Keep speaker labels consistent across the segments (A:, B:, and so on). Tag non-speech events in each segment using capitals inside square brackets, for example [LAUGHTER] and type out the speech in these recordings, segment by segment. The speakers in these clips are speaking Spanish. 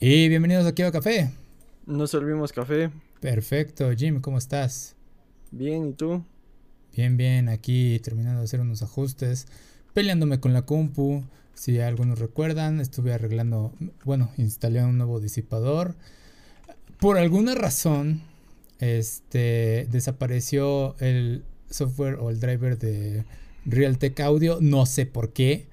A: Y bienvenidos aquí a Café.
B: Nos servimos café.
A: Perfecto, Jim, ¿cómo estás?
B: Bien, ¿y tú?
A: Bien, bien, aquí terminando de hacer unos ajustes, peleándome con la compu. Si algunos recuerdan, estuve arreglando, bueno, instalé un nuevo disipador. Por alguna razón, este, desapareció el software o el driver de Realtek Audio, no sé por qué.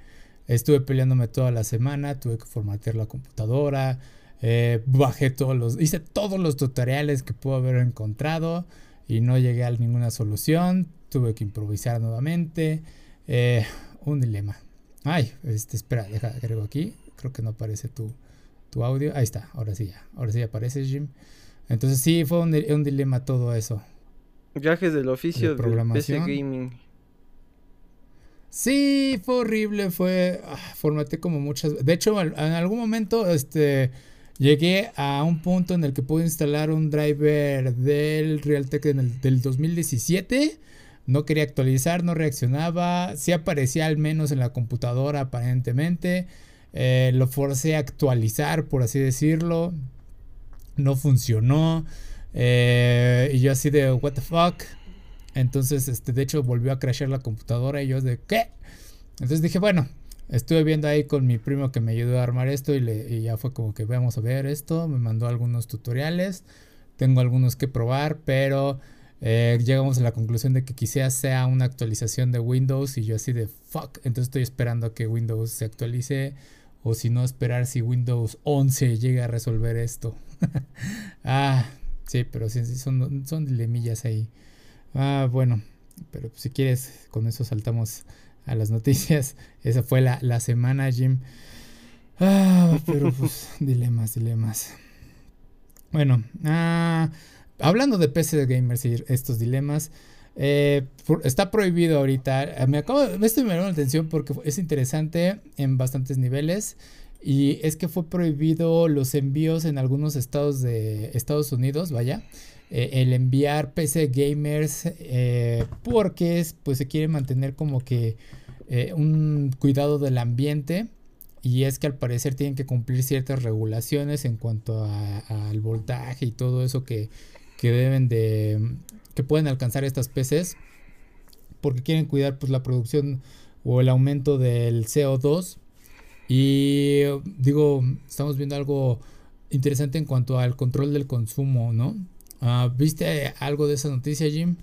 A: Estuve peleándome toda la semana, tuve que formatear la computadora, eh, bajé todos los, hice todos los tutoriales que puedo haber encontrado y no llegué a ninguna solución. Tuve que improvisar nuevamente. Eh, un dilema. Ay, este, espera, deja, agrego aquí. Creo que no aparece tu, tu audio. Ahí está, ahora sí ya. Ahora sí aparece, Jim. Entonces sí, fue un, un dilema todo eso.
B: Viajes del oficio de, programación. Gaming.
A: Sí, fue horrible, fue ah, formateé como muchas. De hecho, en algún momento, este, llegué a un punto en el que pude instalar un driver del Realtek del 2017. No quería actualizar, no reaccionaba. Sí aparecía al menos en la computadora aparentemente. Eh, lo forcé a actualizar, por así decirlo. No funcionó. Eh, y yo así de, what the fuck. Entonces, este, de hecho, volvió a crashear la computadora y yo de, ¿qué? Entonces dije, bueno, estuve viendo ahí con mi primo que me ayudó a armar esto y, le, ya fue como que vamos a ver esto. Me mandó algunos tutoriales. Tengo algunos que probar, pero eh, llegamos a la conclusión de que quizás sea una actualización de Windows y yo así de fuck. Entonces estoy esperando a que Windows se actualice o si no esperar si Windows 11 llega a resolver esto. [LAUGHS] ah, sí, pero sí, son, son dilemillas ahí. Ah, bueno, pero si quieres, con eso saltamos a las noticias. [LAUGHS] Esa fue la, la semana, Jim. Ah, pero pues, [LAUGHS] dilemas, dilemas. Bueno, ah, hablando de PC gamers y estos dilemas, eh, está prohibido ahorita. Me acabo de, esto me llamó la atención porque es interesante en bastantes niveles. Y es que fue prohibido los envíos en algunos estados de Estados Unidos, vaya. Eh, el enviar PC gamers eh, porque pues se quiere mantener como que eh, un cuidado del ambiente. Y es que al parecer tienen que cumplir ciertas regulaciones en cuanto al voltaje y todo eso que, que, deben de que pueden alcanzar estas PCs porque quieren cuidar pues la producción o el aumento del CO2 y digo estamos viendo algo interesante en cuanto al control del consumo no Ah, ¿Viste algo de esa noticia, Jim?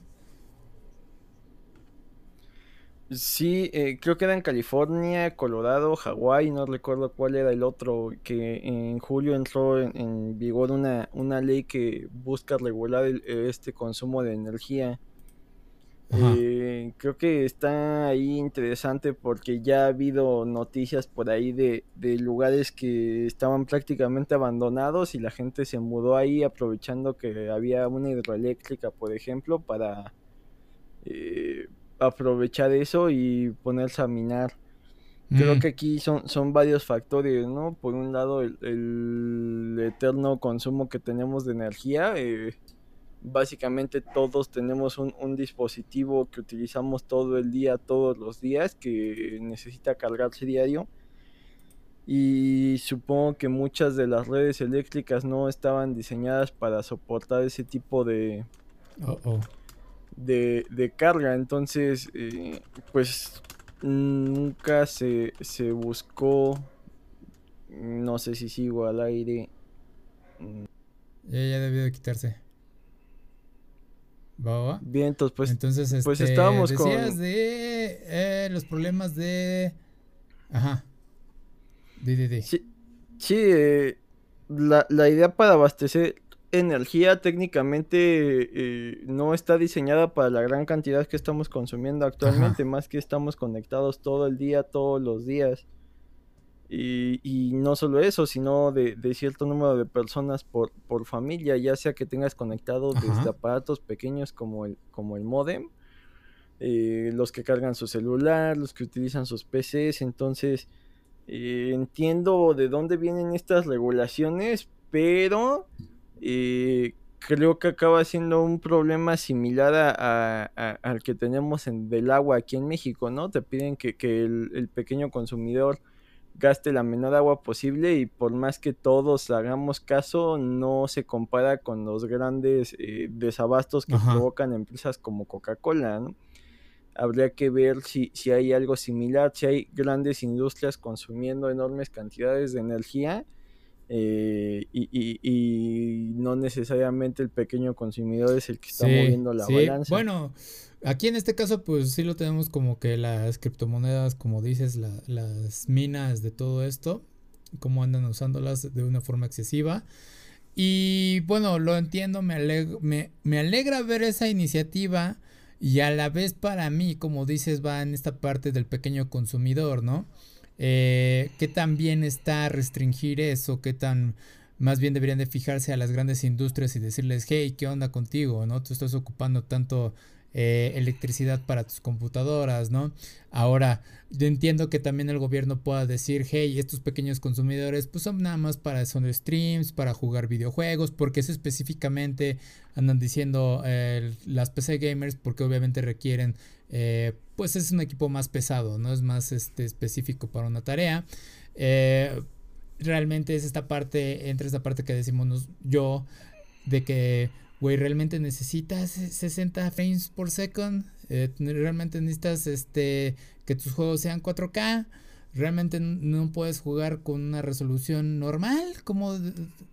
B: Sí, eh, creo que era en California, Colorado, Hawái, no recuerdo cuál era el otro, que en julio entró en, vigor una, una, ley que busca regular este consumo de energía. Eh, creo que está ahí interesante porque ya ha habido noticias por ahí de, lugares que estaban prácticamente abandonados y la gente se mudó ahí aprovechando que había una hidroeléctrica, por ejemplo, para eh, aprovechar eso y ponerse a minar. Creo mm. que aquí son, son varios factores, ¿no? Por un lado, el, el eterno consumo que tenemos de energía. Eh, básicamente todos tenemos un, dispositivo que utilizamos todo el día, todos los días, que necesita cargarse diario. Y supongo que muchas de las redes eléctricas no estaban diseñadas para soportar ese tipo de, de, carga. Entonces, eh, pues nunca se, se buscó, no sé si sigo al aire.
A: Ya, ya debió de quitarse.
B: Bien, entonces pues,
A: entonces pues este, estábamos decías de eh, los problemas de ajá.
B: Sí, sí eh, la, la, idea para abastecer energía técnicamente eh, no está diseñada para la gran cantidad que estamos consumiendo actualmente más que estamos conectados todo el día todos los días y, no solo eso, sino de, cierto número de personas por, por familia, ya sea que tengas conectados desde aparatos pequeños como el, como el modem, eh, los que cargan su celular, los que utilizan sus PCs, entonces eh, entiendo de dónde vienen estas regulaciones, pero eh, creo que acaba siendo un problema similar a, al que tenemos en, del agua aquí en México, ¿no? Te piden que, que el, el pequeño consumidor gaste la menor agua posible y por más que todos hagamos caso, no se compara con los grandes eh, desabastos que provocan empresas como Coca-Cola, ¿no? Habría que ver si, si hay algo similar, si hay grandes industrias consumiendo enormes cantidades de energía eh, y, no necesariamente el pequeño consumidor es el que está moviendo la balanza.
A: Bueno, aquí en este caso pues sí lo tenemos como que las criptomonedas, como dices, las minas de todo esto, cómo andan usándolas de una forma excesiva. Y bueno, lo entiendo, me, me, me alegra ver esa iniciativa y a la vez para mí, como dices, va en esta parte del pequeño consumidor, ¿no? Eh, ¿Qué tan bien está restringir eso? ¿Qué tan más bien deberían de fijarse a las grandes industrias y decirles, hey, ¿qué onda contigo? ¿No? Tú estás ocupando tanto eh, electricidad para tus computadoras, ¿no? Ahora, yo entiendo que también el gobierno pueda decir, hey, estos pequeños consumidores, pues son nada más para son streams, para jugar videojuegos, porque eso específicamente andan diciendo eh, las PC gamers, porque obviamente requieren, eh, pues es un equipo más pesado, ¿no? Es más este, específico para una tarea. realmente es esta parte, entre esta parte que decimos yo, de que güey, realmente necesitas 60 frames por second, eh, realmente necesitas este que tus juegos sean 4K, realmente no puedes jugar con una resolución normal como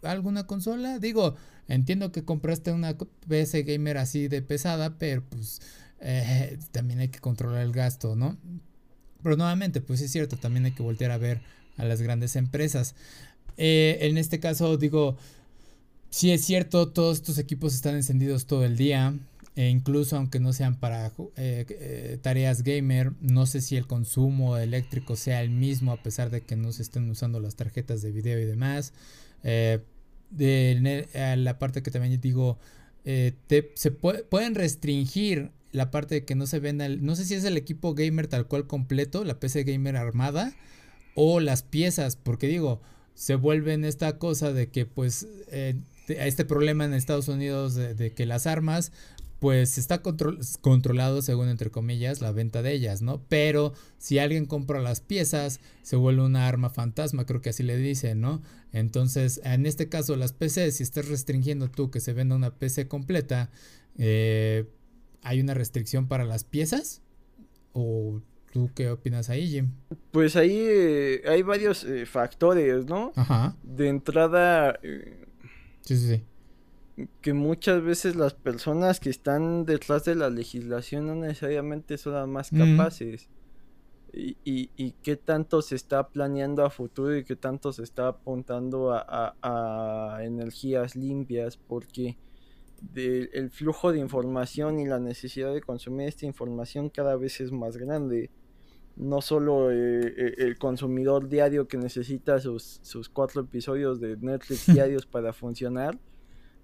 A: alguna consola. Digo, entiendo que compraste una PS gamer así de pesada, pero pues eh, también hay que controlar el gasto, ¿no? Pero nuevamente, pues es cierto, también hay que voltear a ver a las grandes empresas. Eh, en este caso, digo, Sí, es cierto, todos estos equipos están encendidos todo el día. E incluso aunque no sean para eh, eh, tareas gamer, no sé si el consumo eléctrico sea el mismo a pesar de que no se estén usando las tarjetas de video y demás. Eh, de, la parte que también digo, se pueden restringir la parte de que no se venda, no sé si es el equipo gamer tal cual completo, la PC gamer armada, o las piezas, porque digo, se vuelven esta cosa de que pues este, este problema en Estados Unidos de, que las armas pues está controlado según entre comillas la venta de ellas, ¿no? Pero si alguien compra las piezas, se vuelve una arma fantasma, creo que así le dicen, ¿no? Entonces, en este caso, las PC, si estás restringiendo tú que se venda una PC completa, eh, ¿hay una restricción para las piezas? ¿O tú qué opinas ahí, Jim?
B: Pues ahí eh, hay varios eh, factores, ¿no? Ajá. De entrada
A: Sí, sí,
B: sí. Que muchas veces las personas que están detrás de la legislación no necesariamente son las más capaces. y, y, qué tanto se está planeando a futuro y qué tanto se está apuntando a, energías limpias, porque el flujo de información y la necesidad de consumir esta información cada vez es más grande. No solo eh, eh, el consumidor diario que necesita sus, sus cuatro episodios de Netflix [LAUGHS] diarios para funcionar,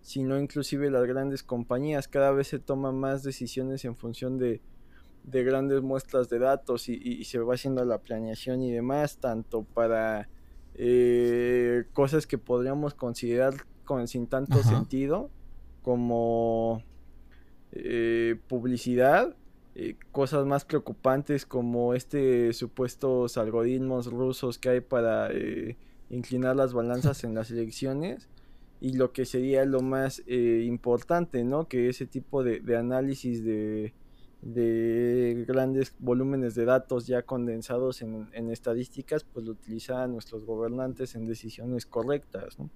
B: sino inclusive las grandes compañías. Cada vez se toman más decisiones en función de, grandes muestras de datos y, se va haciendo la planeación y demás, tanto para eh, cosas que podríamos considerar con, sin tanto sentido como publicidad eh, cosas más preocupantes como este supuestos algoritmos rusos que hay para eh, inclinar las balanzas en las elecciones y lo que sería lo más eh, importante, ¿no? Que ese tipo de, análisis de, grandes volúmenes de datos ya condensados en, en estadísticas, pues lo utilizan nuestros gobernantes en decisiones correctas, ¿no?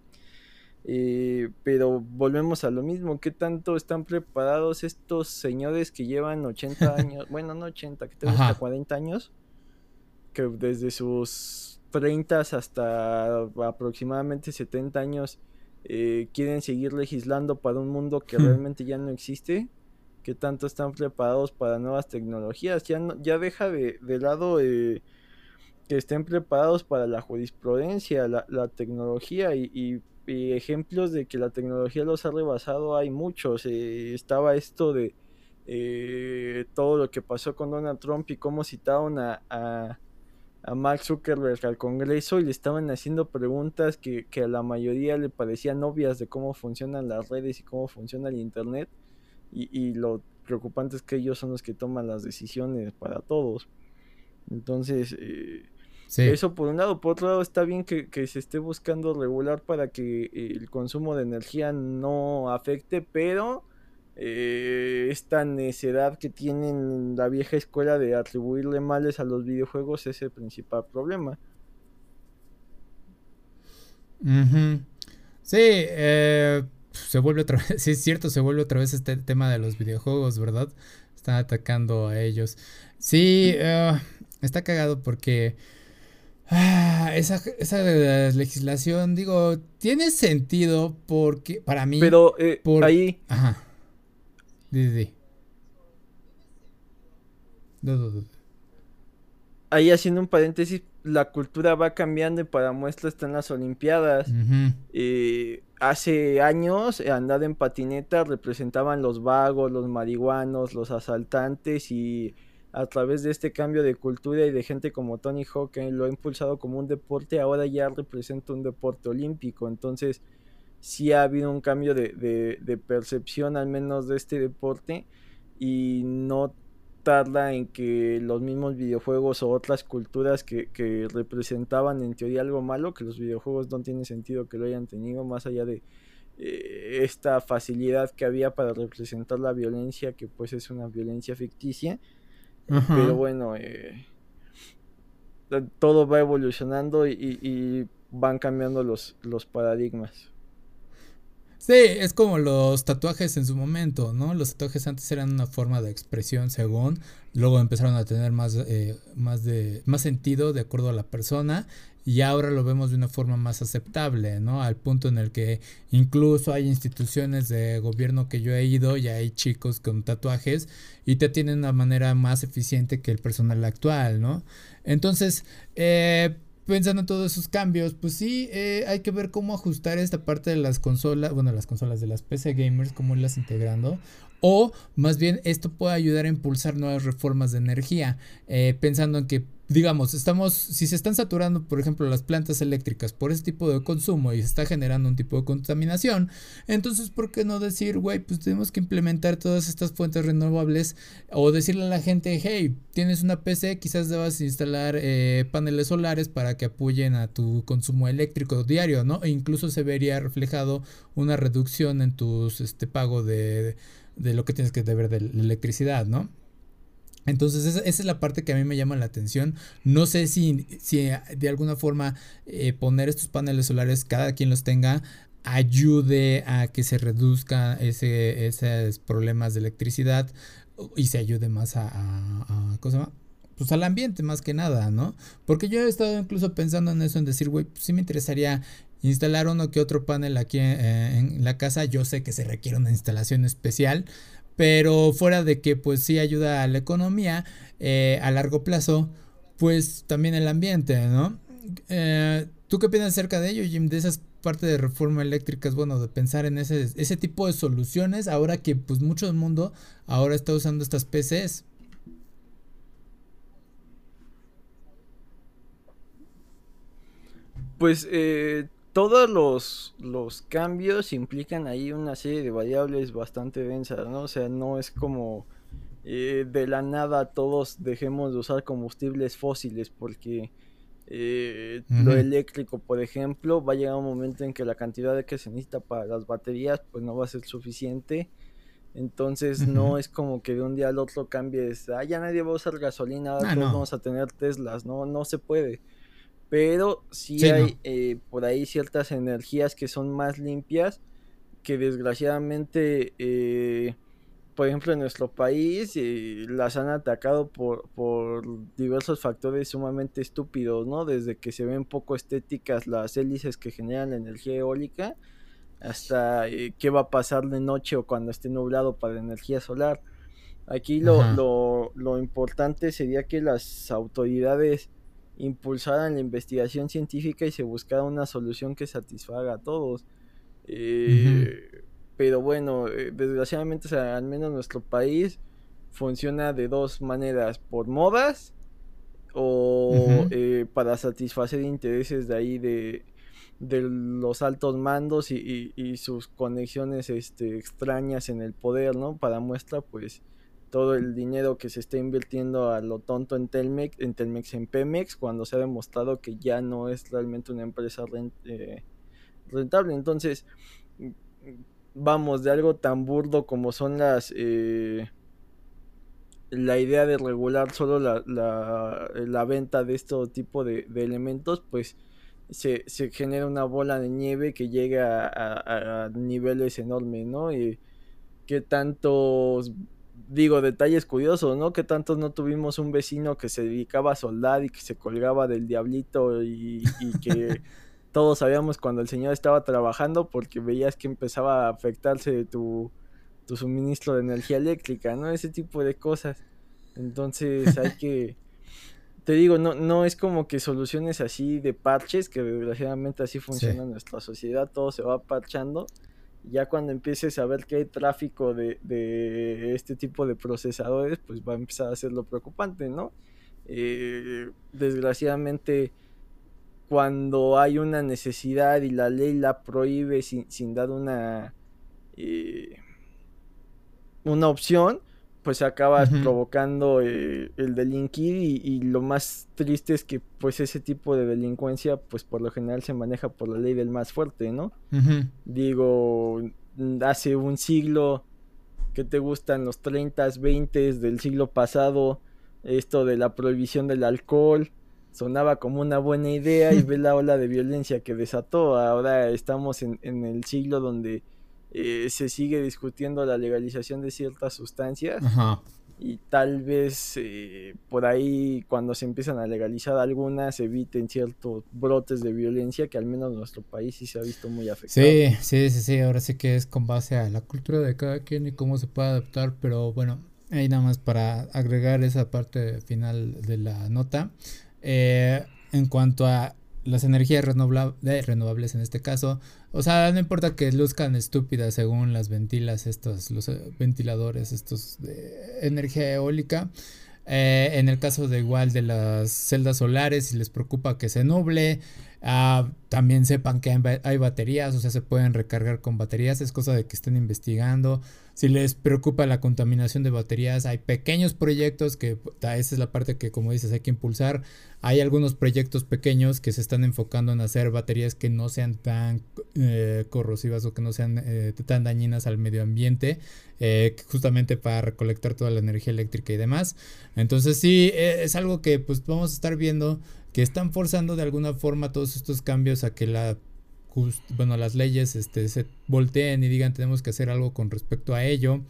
B: Eh, pero volvemos a lo mismo, ¿qué tanto están preparados estos señores que llevan 80 [LAUGHS] años, bueno, no 80, que tengan hasta 40 años, que desde sus 30 hasta aproximadamente 70 años eh, quieren seguir legislando para un mundo que hmm. realmente ya no existe? ¿Qué tanto están preparados para nuevas tecnologías? Ya, ya deja de, lado... Eh, que estén preparados para la jurisprudencia, la, tecnología y, ejemplos de que la tecnología los ha rebasado hay muchos. Eh, estaba esto de eh, todo lo que pasó con Donald Trump y cómo citaron a, a, Mark Zuckerberg al Congreso y le estaban haciendo preguntas que, a la mayoría le parecían obvias de cómo funcionan las redes y cómo funciona el Internet. Y, lo preocupante es que ellos son los que toman las decisiones para todos. Entonces, eh, Eso por un lado. Por otro lado, está bien que, se esté buscando regular para que el consumo de energía no afecte, pero eh, esta necedad que tienen la vieja escuela de atribuirle males a los videojuegos es el principal problema.
A: Sí, eh, se vuelve otra [LAUGHS] vez, sí es cierto, se vuelve otra vez este tema de los videojuegos, ¿verdad? Están atacando a ellos. Sí, eh, está cagado porque Ah, esa, esa legislación, digo, tiene sentido porque para mí.
B: Pero eh, ahí.
A: Ajá.
B: Ahí haciendo un paréntesis, la cultura va cambiando y para muestra están las Olimpiadas. Eh, hace años, andar en patineta representaban los vagos, los marihuanos, los asaltantes y a través de este cambio de cultura y de gente como Tony Hawk que lo ha impulsado como un deporte, ahora ya representa un deporte olímpico. Entonces, sí ha habido un cambio de, percepción al menos de este deporte y no tarda en que los mismos videojuegos o otras culturas que, que, representaban en teoría algo malo, que los videojuegos no tiene sentido que lo hayan tenido, más allá de eh, esta facilidad que había para representar la violencia, que pues es una violencia ficticia, pero bueno, eh, todo va evolucionando y, van cambiando los, los paradigmas.
A: Sí, es como los tatuajes en su momento, ¿no? Los tatuajes antes eran una forma de expresión según, luego empezaron a tener más, eh, más, de, más sentido de acuerdo a la persona y ahora lo vemos de una forma más aceptable, ¿no? Al punto en el que incluso hay instituciones de gobierno que yo he ido y hay chicos con tatuajes y te tienen una manera más eficiente que el personal actual, ¿no? Entonces, eh, pensando en todos esos cambios, pues sí, eh, hay que ver cómo ajustar esta parte de las consolas, bueno, las consolas de las PC gamers, cómo irlas integrando. O más bien esto puede ayudar a impulsar nuevas reformas de energía, eh, pensando en que digamos, estamos, si se están saturando, por ejemplo, las plantas eléctricas por ese tipo de consumo y se está generando un tipo de contaminación, entonces, ¿por qué no decir, güey, pues tenemos que implementar todas estas fuentes renovables o decirle a la gente, hey, tienes una PC, quizás debas instalar eh, paneles solares para que apoyen a tu consumo eléctrico diario, ¿no? E incluso se vería reflejado una reducción en tus, este, pago de, de lo que tienes que deber de la electricidad, ¿no? Entonces esa, es la parte que a mí me llama la atención. No sé si, si de alguna forma eh, poner estos paneles solares, cada quien los tenga, ayude a que se reduzcan ese, esos problemas de electricidad y se ayude más a, a, cosa pues al ambiente más que nada, ¿no? Porque yo he estado incluso pensando en eso, en decir, güey, pues sí me interesaría instalar uno que otro panel aquí eh, en la casa. Yo sé que se requiere una instalación especial, pero fuera de que pues sí ayuda a la economía eh, a largo plazo, pues también el ambiente, ¿no? Eh, ¿Tú qué piensas acerca de ello, Jim? De esas partes de reforma eléctrica, bueno, de pensar en ese, ese tipo de soluciones ahora que pues mucho del mundo ahora está usando estas PCs.
B: Pues eh, todos los, los cambios implican ahí una serie de variables bastante densas, ¿no? O sea, no es como eh, de la nada todos dejemos de usar combustibles fósiles porque eh, lo eléctrico, por ejemplo, va a llegar un momento en que la cantidad de que se necesita para las baterías pues no va a ser suficiente. Entonces no es como que de un día al otro cambies, ah, ya nadie va a usar gasolina, ahora ah, todos vamos a tener Teslas, no, no se puede pero sí, hay eh, por ahí ciertas energías que son más limpias que desgraciadamente, eh, por ejemplo, en nuestro país eh, las han atacado por, por diversos factores sumamente estúpidos, ¿no? Desde que se ven poco estéticas las hélices que generan la energía eólica hasta qué va a pasar de noche o cuando esté nublado para la energía solar. Aquí lo, lo, lo importante sería que las autoridades impulsaran la investigación científica y se buscara una solución que satisfaga a todos. Eh, pero bueno, eh, desgraciadamente, al menos nuestro país funciona de dos maneras, por modas o eh, para satisfacer intereses de ahí de, de los altos mandos y, sus conexiones este, extrañas en el poder, ¿no? Para muestra, pues todo el dinero que se está invirtiendo a lo tonto en Telmex, en Telmex, en Pemex, cuando se ha demostrado que ya no es realmente una empresa eh, rentable. Entonces, vamos, de algo tan burdo como son las... Eh, la idea de regular solo la, la, venta de este tipo de, elementos, pues se, genera una bola de nieve que llega a, niveles enormes, ¿no? Y qué tantos, digo, detalles curiosos, ¿no? Que tantos no tuvimos un vecino que se dedicaba a soldar y que se colgaba del diablito y, y que [LAUGHS] todos sabíamos cuando el señor estaba trabajando porque veías que empezaba a afectarse tu, tu suministro de energía eléctrica, ¿no? Ese tipo de cosas. Entonces hay que... [LAUGHS] Te digo, no, no es como que soluciones así de parches, que desgraciadamente así funciona nuestra sociedad, todo se va parchando. Ya cuando empieces a ver que hay tráfico de, de este tipo de procesadores, pues va a empezar a ser lo preocupante, ¿no? Eh, desgraciadamente cuando hay una necesidad y la ley la prohíbe sin, sin dar una, eh, una opción, pues acabas provocando eh, el delinquir y, lo más triste es que pues ese tipo de delincuencia pues por lo general se maneja por la ley del más fuerte, ¿no? Digo, hace un siglo que te gustan los 30, 20 del siglo pasado, esto de la prohibición del alcohol, sonaba como una buena idea y [LAUGHS] ve la ola de violencia que desató. Ahora estamos en, el siglo donde eh, se sigue discutiendo la legalización de ciertas sustancias. Y tal vez eh, por ahí cuando se empiezan a legalizar algunas eviten ciertos brotes de violencia que al menos en nuestro país sí se ha visto muy afectado.
A: Sí, sí, sí, sí, ahora sí que es con base a la cultura de cada quien y cómo se puede adaptar, pero bueno, ahí nada más para agregar esa parte final de la nota. Eh, en cuanto a las energías renovables en este caso, o sea, no importa que luzcan estúpidas según las ventilas, estos, los eh, ventiladores, estos de energía eólica. Eh, en el caso de igual de las celdas solares, si les preocupa que se nuble, ah, también sepan que hay, baterías, o sea, se pueden recargar con baterías, es cosa de que estén investigando. Si les preocupa la contaminación de baterías, hay pequeños proyectos que, esa es la parte que como dices hay que impulsar. Hay algunos proyectos pequeños que se están enfocando en hacer baterías que no sean tan eh, corrosivas o que no sean eh, tan dañinas al medio ambiente, eh, justamente para recolectar toda la energía eléctrica y demás. Entonces sí, e, es algo que pues vamos a estar viendo que están forzando de alguna forma todos estos cambios a que la bueno, las leyes este, se volteen y digan tenemos que hacer algo con respecto a ello.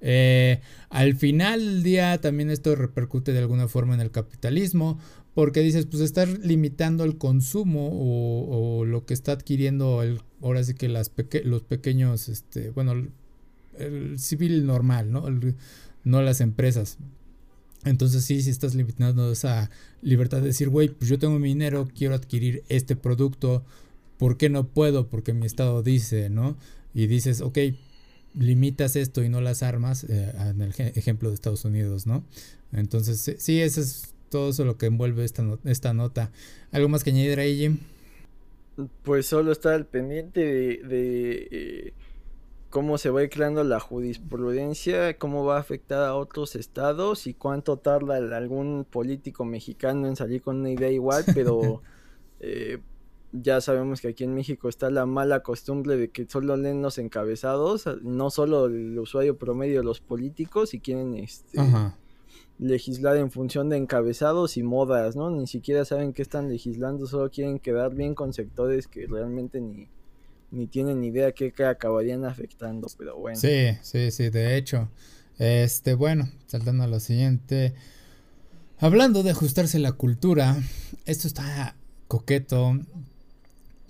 A: Eh, al final del día también esto repercute de alguna forma en el capitalismo porque dices pues estar limitando el consumo o, lo que está adquiriendo el, ahora sí que las los pequeños este bueno el, civil normal no no las empresas entonces sí, si estás limitando esa libertad de decir, güey, pues yo tengo mi dinero, quiero adquirir este producto, ¿por qué no puedo? Porque mi estado dice, ¿no? Y dices, ok, limitas esto y no las armas, eh, en el ejemplo de Estados Unidos, ¿no? Entonces, sí, eso es todo eso lo que envuelve esta, esta nota. ¿Algo más que añadir ahí, Jim?
B: Pues solo estar al pendiente de, eh, cómo se va creando la jurisprudencia, cómo va a afectar a otros estados y cuánto tarda algún político mexicano en salir con una idea igual, pero [LAUGHS] eh, ya sabemos que aquí en México está la mala costumbre de que solo leen los encabezados, no solo el usuario promedio, los políticos, y quieren este, legislar en función de encabezados y modas, ¿no? Ni siquiera saben qué están legislando, solo quieren quedar bien con sectores que realmente ni, ni tienen idea qué acabarían afectando, pero bueno.
A: Sí, sí, sí, de hecho. Este, bueno, saltando a lo siguiente. Hablando de ajustarse la cultura, esto está coqueto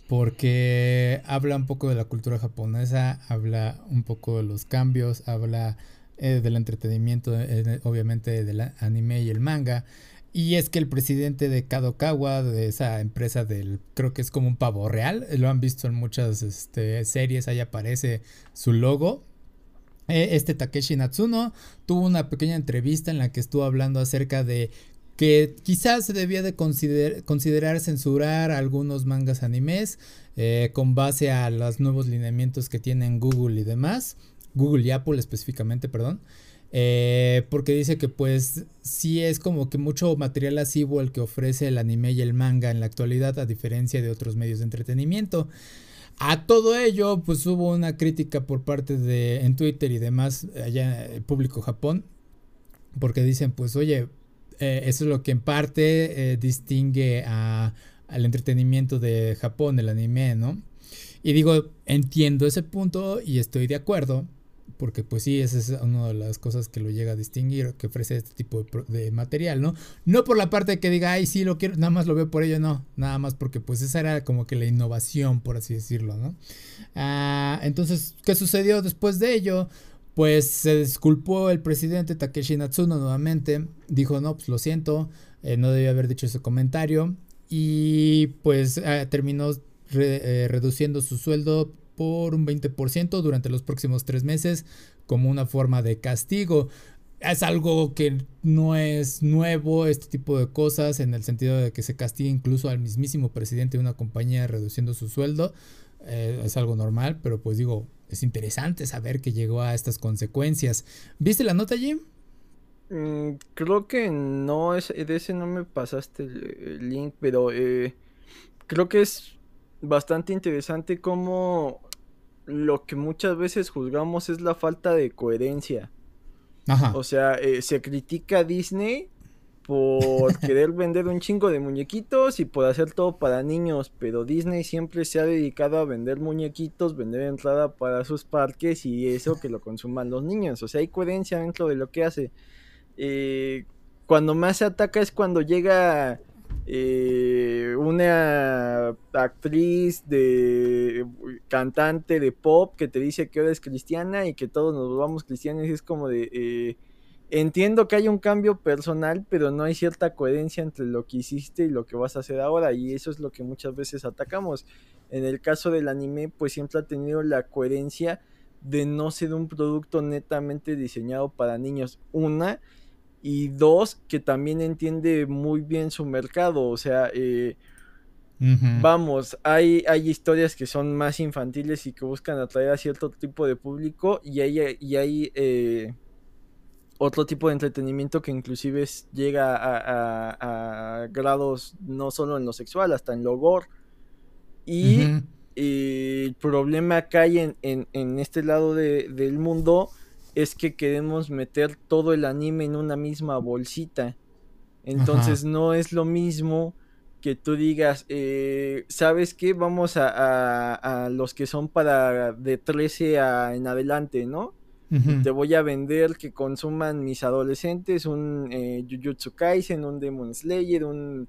A: porque habla un poco de la cultura japonesa, habla un poco de los cambios, habla eh, del entretenimiento, eh, obviamente del anime y el manga. Y es que el presidente de Kadokawa, de esa empresa del, creo que es como un pavo real, lo han visto en muchas este, series, ahí aparece su logo. Eh, este Takeshi Natsuno tuvo una pequeña entrevista en la que estuvo hablando acerca de que quizás se debía de considerar censurar algunos mangas animes eh, con base a los nuevos lineamientos que tienen Google y demás, Google y Apple específicamente, perdón. Eh, porque dice que pues sí es como que mucho material asivo el que ofrece el anime y el manga en la actualidad a diferencia de otros medios de entretenimiento. A todo ello pues hubo una crítica por parte de en Twitter y demás allá el público Japón porque dicen pues oye eh, eso es lo que en parte eh, distingue al entretenimiento de Japón, el anime, ¿no? Y digo, entiendo ese punto y estoy de acuerdo, porque pues sí, esa es una de las cosas que lo llega a distinguir, que ofrece este tipo de, material, ¿no? No por la parte que diga, ay, sí, lo quiero, nada más lo veo por ello, no, nada más porque pues esa era como que la innovación, por así decirlo, ¿no? Ah, entonces, ¿qué sucedió después de ello? Pues se disculpó el presidente Takeshi Natsuno nuevamente, dijo, no, pues lo siento, eh, no debía haber dicho ese comentario, y pues ah, terminó eh, reduciendo su sueldo por un 20% durante los próximos tres meses como una forma de castigo. Es algo que no es nuevo, este tipo de cosas, en el sentido de que se castiga incluso al mismísimo presidente de una compañía reduciendo su sueldo. Eh, es algo normal, pero pues digo, es interesante saber que llegó a estas consecuencias. ¿Viste la nota, Jim?
B: Mm, creo que no, es, de ese no me pasaste el, link, pero eh, creo que es bastante interesante cómo lo que muchas veces juzgamos es la falta de coherencia. Ajá. O sea, eh, se critica a Disney por [LAUGHS] querer vender un chingo de muñequitos y por hacer todo para niños, pero Disney siempre se ha dedicado a vender muñequitos, vender entrada para sus parques y eso que lo consuman los niños. O sea, hay coherencia dentro de lo que hace. Eh, cuando más se ataca es cuando llega eh, una actriz de cantante de pop que te dice que ahora es cristiana y que todos nos vamos cristianos y es como de eh, entiendo que hay un cambio personal pero no hay cierta coherencia entre lo que hiciste y lo que vas a hacer ahora y eso es lo que muchas veces atacamos. En el caso del anime pues siempre ha tenido la coherencia de no ser un producto netamente diseñado para niños una y dos, que también entiende muy bien su mercado, o sea, eh, vamos, hay, hay historias que son más infantiles y que buscan atraer a cierto tipo de público y hay, y hay eh, otro tipo de entretenimiento que inclusive llega a, grados no solo en lo sexual, hasta en lo gore. Y eh, el problema que hay en, en, este lado del mundo es que queremos meter todo el anime en una misma bolsita. Entonces no es lo mismo que tú digas, eh, ¿sabes qué? Vamos a, los que son para de 13 a, en adelante, ¿no? Te voy a vender que consuman mis adolescentes un eh, Jujutsu Kaisen, un Demon Slayer, un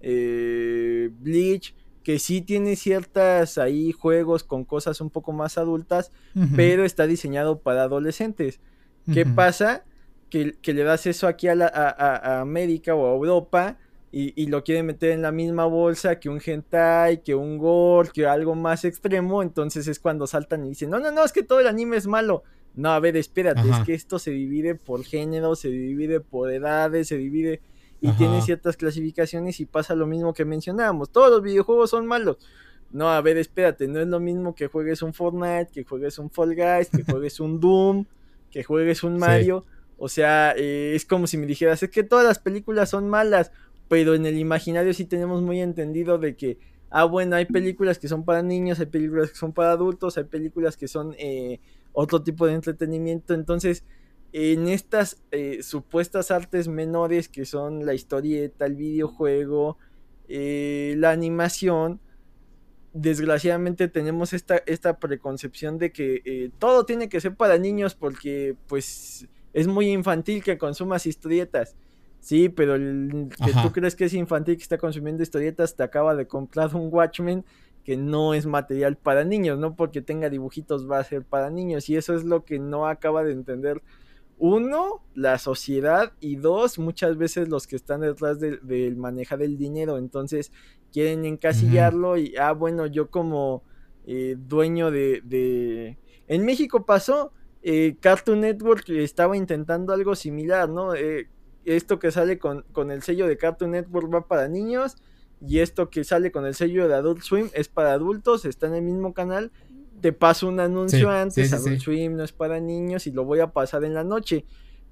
B: eh, Bleach, que sí tiene ciertas ahí juegos con cosas un poco más adultas, pero está diseñado para adolescentes. ¿Qué pasa? Que, le das eso aquí a, a, América o a Europa y, lo quieren meter en la misma bolsa que un hentai, que un gore, que algo más extremo, entonces es cuando saltan y dicen, no, no, no, es que todo el anime es malo. No, a ver, espérate, es que esto se divide por género, se divide por edades, se divide y tiene ciertas clasificaciones y pasa lo mismo que mencionábamos. Todos los videojuegos son malos. No, a ver, espérate, no es lo mismo que juegues un Fortnite, que juegues un Fall Guys, que juegues un Doom, que juegues un Mario. O sea, eh, es como si me dijeras, es que todas las películas son malas, pero en el imaginario sí tenemos muy entendido de que, ah, bueno, hay películas que son para niños, hay películas que son para adultos, hay películas que son eh, otro tipo de entretenimiento. Entonces, en estas eh, supuestas artes menores que son la historieta, el videojuego, eh, la animación, desgraciadamente tenemos esta, esta preconcepción de que eh, todo tiene que ser para niños porque pues es muy infantil que consumas historietas. Sí, pero el que tú crees que es infantil que está consumiendo historietas te acaba de comprar un Watchmen que no es material para niños, no porque tenga dibujitos va a ser para niños y eso es lo que no acaba de entender uno, la sociedad y dos, muchas veces los que están detrás del manejar el dinero, entonces quieren encasillarlo y, ah, bueno, yo como eh, dueño de, En México pasó, eh, Cartoon Network estaba intentando algo similar, ¿no? Eh, esto que sale con, con el sello de Cartoon Network va para niños y esto que sale con el sello de Adult Swim es para adultos, está en el mismo canal te paso un anuncio antes, Adult Swim no es para niños y lo voy a pasar en la noche.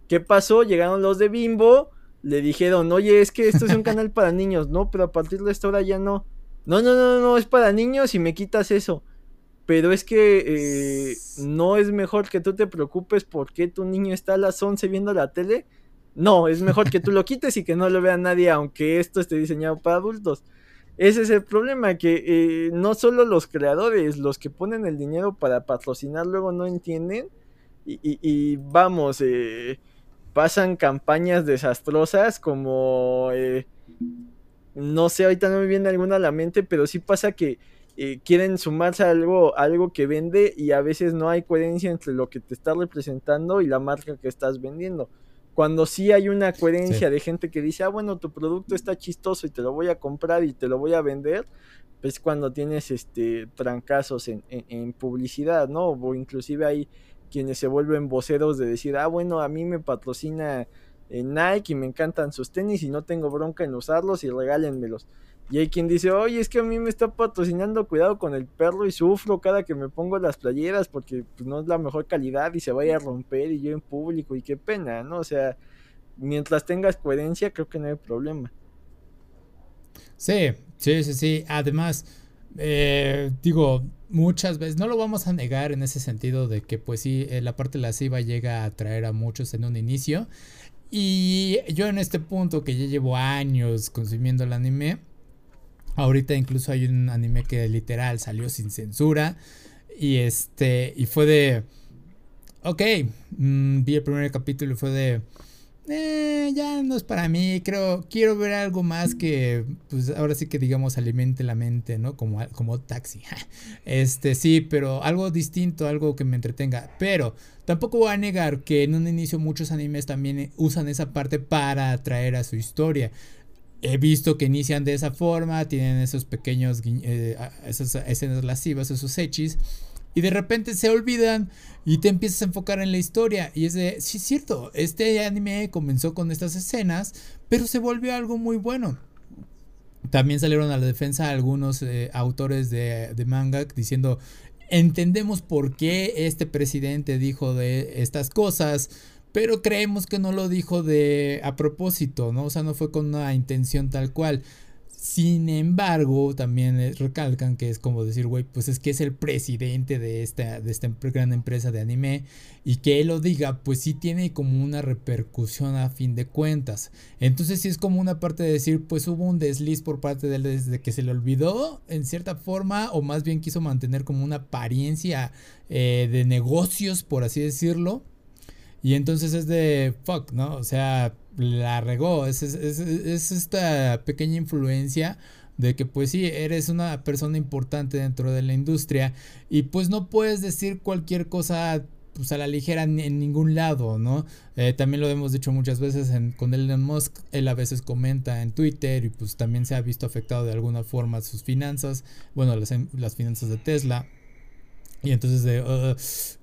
B: ¿Qué pasó? Llegaron los de Bimbo, le dijeron, oye, es que esto es un [LAUGHS] canal para niños, no, pero a partir de esta hora ya no. No, no, no, no, es para niños y me quitas eso. Pero es que eh, no es mejor que tú te preocupes porque tu niño está a las 11 viendo la tele. No, es mejor que tú lo [LAUGHS] quites y que no lo vea nadie, aunque esto esté diseñado para adultos. Ese es el problema, que eh, no solo los creadores, los que ponen el dinero para patrocinar luego no entienden. Y, vamos, eh, pasan campañas desastrosas como... Eh, no sé, ahorita no me viene alguna a la mente, pero sí pasa que quieren sumarse a algo, algo que vende y a veces no hay coherencia entre lo que te está representando y la marca que estás vendiendo. Cuando sí hay una coherencia de gente que dice, ah, bueno, tu producto está chistoso y te lo voy a comprar y te lo voy a vender, pues cuando tienes este trancazos en, en, publicidad, ¿no? O inclusive hay quienes se vuelven voceros de decir, ah, bueno, a mí me patrocina eh, Nike y me encantan sus tenis y no tengo bronca en usarlos y regálenmelos. Y hay quien dice, oye, es que a mí me está patrocinando cuidado con el perro y sufro cada que me pongo las playeras porque pues, no es la mejor calidad y se vaya a romper y yo en público y qué pena, ¿no? O sea, mientras tengas coherencia creo que no hay problema.
A: Sí, sí, sí, sí. Además, eh, digo, muchas veces, no lo vamos a negar en ese sentido de que pues sí, eh, la parte lasciva llega a atraer a muchos en un inicio. Y yo en este punto que ya llevo años consumiendo el anime, Ahorita incluso hay un anime que literal salió sin censura. Y este. Y fue de. Ok. Mm, vi el primer capítulo y fue de. Eh, ya no es para mí. Creo. Quiero ver algo más que. Pues ahora sí que digamos alimente la mente, ¿no? Como, como taxi. [LAUGHS] este, sí, pero algo distinto, algo que me entretenga. Pero. Tampoco voy a negar que en un inicio muchos animes también usan esa parte para atraer a su historia he visto que inician de esa forma, tienen esos pequeños, eh, esas escenas lascivas, esos hechis, y de repente se olvidan y te empiezas a enfocar en la historia. Y es de, sí es cierto, este anime comenzó con estas escenas, pero se volvió algo muy bueno. También salieron a la defensa algunos eh, autores de, de manga diciendo, entendemos por qué este presidente dijo de estas cosas pero creemos que no lo dijo de a propósito, ¿no? O sea, no fue con una intención tal cual. Sin embargo, también recalcan que es como decir, güey, pues es que es el presidente de esta, de esta gran empresa de anime y que él lo diga, pues sí tiene como una repercusión a fin de cuentas. Entonces sí es como una parte de decir, pues hubo un desliz por parte de él desde que se le olvidó en cierta forma o más bien quiso mantener como una apariencia eh, de negocios, por así decirlo y entonces es de fuck, ¿no? O sea, la regó. Es, esta pequeña influencia de que pues sí, eres una persona importante dentro de la industria y pues no puedes decir cualquier cosa pues a la ligera en, ningún lado, ¿no? Eh, también lo hemos dicho muchas veces con Elon Musk, él a veces comenta en Twitter y pues también se ha visto afectado de alguna forma sus finanzas, bueno, las, las finanzas de Tesla. Y entonces de, uh,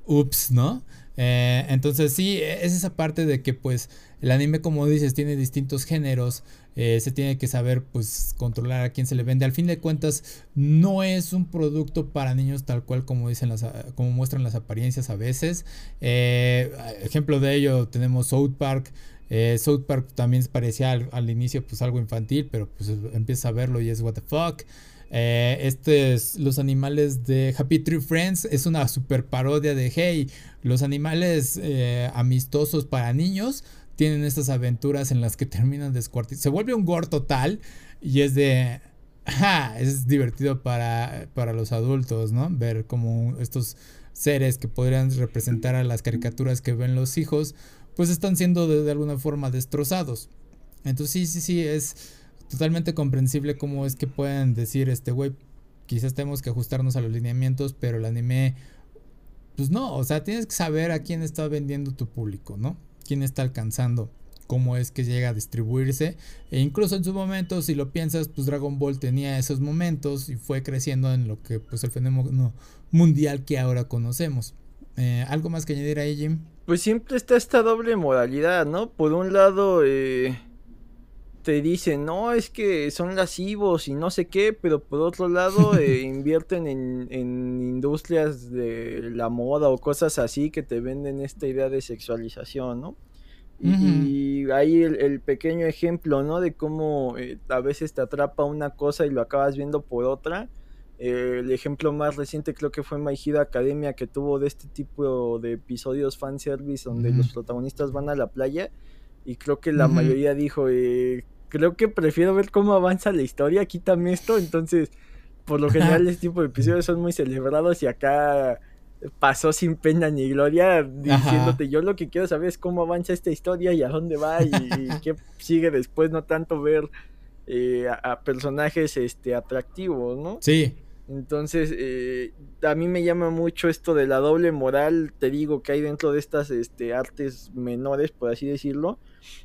A: ups, ¿no? Eh, entonces sí, es esa parte de que pues el anime como dices tiene distintos géneros, eh, se tiene que saber pues controlar a quién se le vende. Al fin de cuentas no es un producto para niños tal cual como dicen las, como muestran las apariencias a veces. Eh, ejemplo de ello tenemos South Park. South Park también parecía al, al, inicio pues algo infantil, pero pues empieza a verlo y es what the fuck. Eh, este es los animales de Happy Tree Friends. Es una super parodia de hey, los animales eh, amistosos para niños tienen estas aventuras en las que terminan descuartizados. Se vuelve un gore total y es de. es divertido para, para los adultos, ¿no? Ver como estos seres que podrían representar a las caricaturas que ven los hijos, pues están siendo de alguna forma destrozados. Entonces, sí, sí, sí, es totalmente comprensible cómo es que pueden decir, este güey, quizás tenemos que ajustarnos a los lineamientos, pero el anime, pues no, o sea, tienes que saber a quién está vendiendo tu público, ¿no? Quién está alcanzando, cómo es que llega a distribuirse. E incluso en su momento, si lo piensas, pues Dragon Ball tenía esos momentos y fue creciendo en lo que, pues el fenómeno mundial que ahora conocemos. Eh, ¿Algo más que añadir ahí, Jim?
B: Pues siempre está esta doble modalidad, ¿no? Por un lado, eh, te dicen, no, es que son lascivos y no sé qué, pero por otro lado eh, [LAUGHS] invierten en, en, industrias de la moda o cosas así que te venden esta idea de sexualización, ¿no? Y, ahí el, pequeño ejemplo, ¿no? De cómo eh, a veces te atrapa una cosa y lo acabas viendo por otra. Eh, el ejemplo más reciente creo que fue My Hero Academia que tuvo de este tipo de episodios fanservice donde los protagonistas van a la playa y creo que la mayoría dijo, eh, creo que prefiero ver cómo avanza la historia, quítame esto, entonces por lo general este tipo de episodios son muy celebrados y acá pasó sin pena ni gloria diciéndote yo lo que quiero saber es cómo avanza esta historia y a dónde va y, [LAUGHS] qué sigue después, no tanto ver eh, a, personajes este atractivos, ¿no?
A: Sí.
B: Entonces, eh, a mí me llama mucho esto de la doble moral, te digo, que hay dentro de estas este, artes menores, por así decirlo.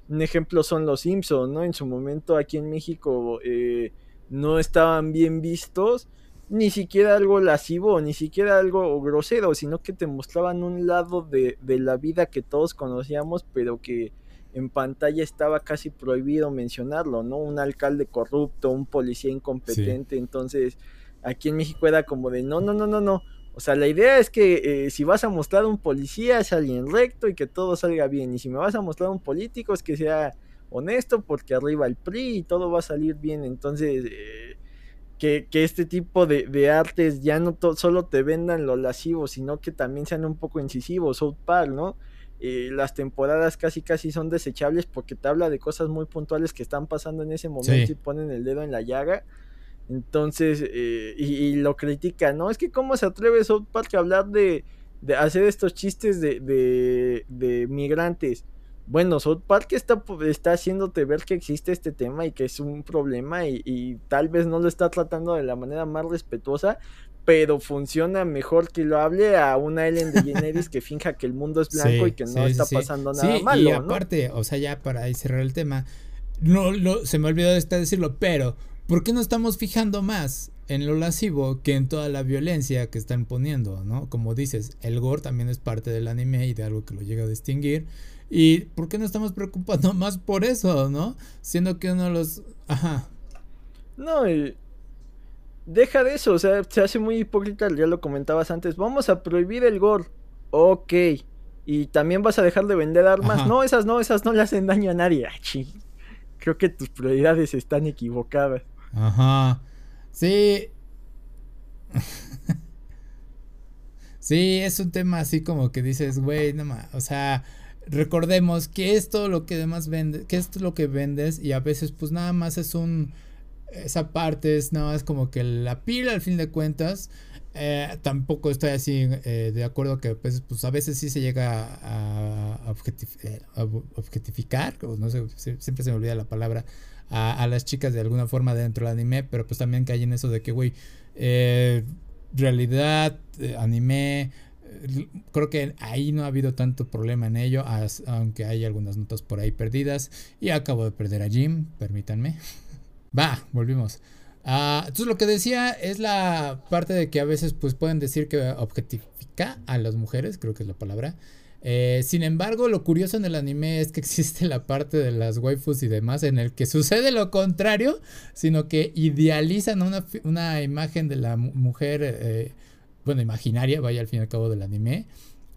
B: Un ejemplo son los Simpsons, ¿no? En su momento aquí en México eh, no estaban bien vistos ni siquiera algo lascivo, ni siquiera algo grosero, sino que te mostraban un lado de, la vida que todos conocíamos, pero que en pantalla estaba casi prohibido mencionarlo, ¿no? Un alcalde corrupto, un policía incompetente, entonces aquí en México era como de no, no, no, no, no. O sea, la idea es que eh, si vas a mostrar un policía es alguien recto y que todo salga bien. Y si me vas a mostrar un político es que sea honesto porque arriba el PRI y todo va a salir bien. Entonces, eh, que, este tipo de, artes ya no solo te vendan lo lascivo, sino que también sean un poco incisivos. South Park, ¿no? Eh, las temporadas casi casi son desechables porque te habla de cosas muy puntuales que están pasando en ese momento y ponen el dedo en la llaga. Entonces, eh, y, lo critica, ¿no? Es que cómo se atreve South Park a hablar de, de hacer estos chistes de, de, de migrantes bueno, South Park está, está haciéndote ver que existe este tema y que es un problema y, tal vez no lo está tratando de la manera más respetuosa, pero funciona mejor que lo hable a una Ellen DeGeneres que finja que el mundo es [LAUGHS] blanco y que no está pasando nada malo.
A: Y aparte, o sea, ya para cerrar el tema, no, lo, se me olvidó de decirlo, pero ¿por qué no estamos fijando más en lo lascivo que en toda la violencia que están poniendo, ¿no? Como dices, el gore también es parte del anime y de algo que lo llega a distinguir. ¿Y por qué no estamos preocupando [LAUGHS] más por eso, no? Siendo que uno de los... Ajá.
B: No, deja de eso, o sea, se hace muy hipócrita, ya lo comentabas antes. Vamos a prohibir el gore. Ok. Y también vas a dejar de vender armas. No, esas no, esas no le hacen daño a nadie. Ah, Creo que tus prioridades están equivocadas.
A: Ajá. Sí. sí, es un tema así como que dices, güey, no más, o sea, recordemos que esto lo que demás vende, que es lo que vendes y a veces pues nada más es un esa parte es nada más como que la pila al fin de cuentas eh, tampoco estoy así eh, de acuerdo que pues, pues, a veces sí se llega a, a, objetificar o no sé siempre se me olvida la palabra a, las chicas de alguna forma dentro del anime pero pues también cae en eso de que güey eh, realidad anime creo que ahí no ha habido tanto problema en ello, aunque hay algunas notas por ahí perdidas. Y acabo de perder a Jim, permítanme. [LAUGHS] Va, volvimos. Ah, entonces lo que decía es la parte de que a veces pues pueden decir que objetifica a las mujeres, creo que es la palabra. Eh, sin embargo, lo curioso en el anime es que [LAUGHS] existe la parte de las waifus y demás en el que sucede lo contrario, sino que idealizan una, una imagen de la mujer eh, bueno, imaginaria, vaya al fin y al cabo del anime.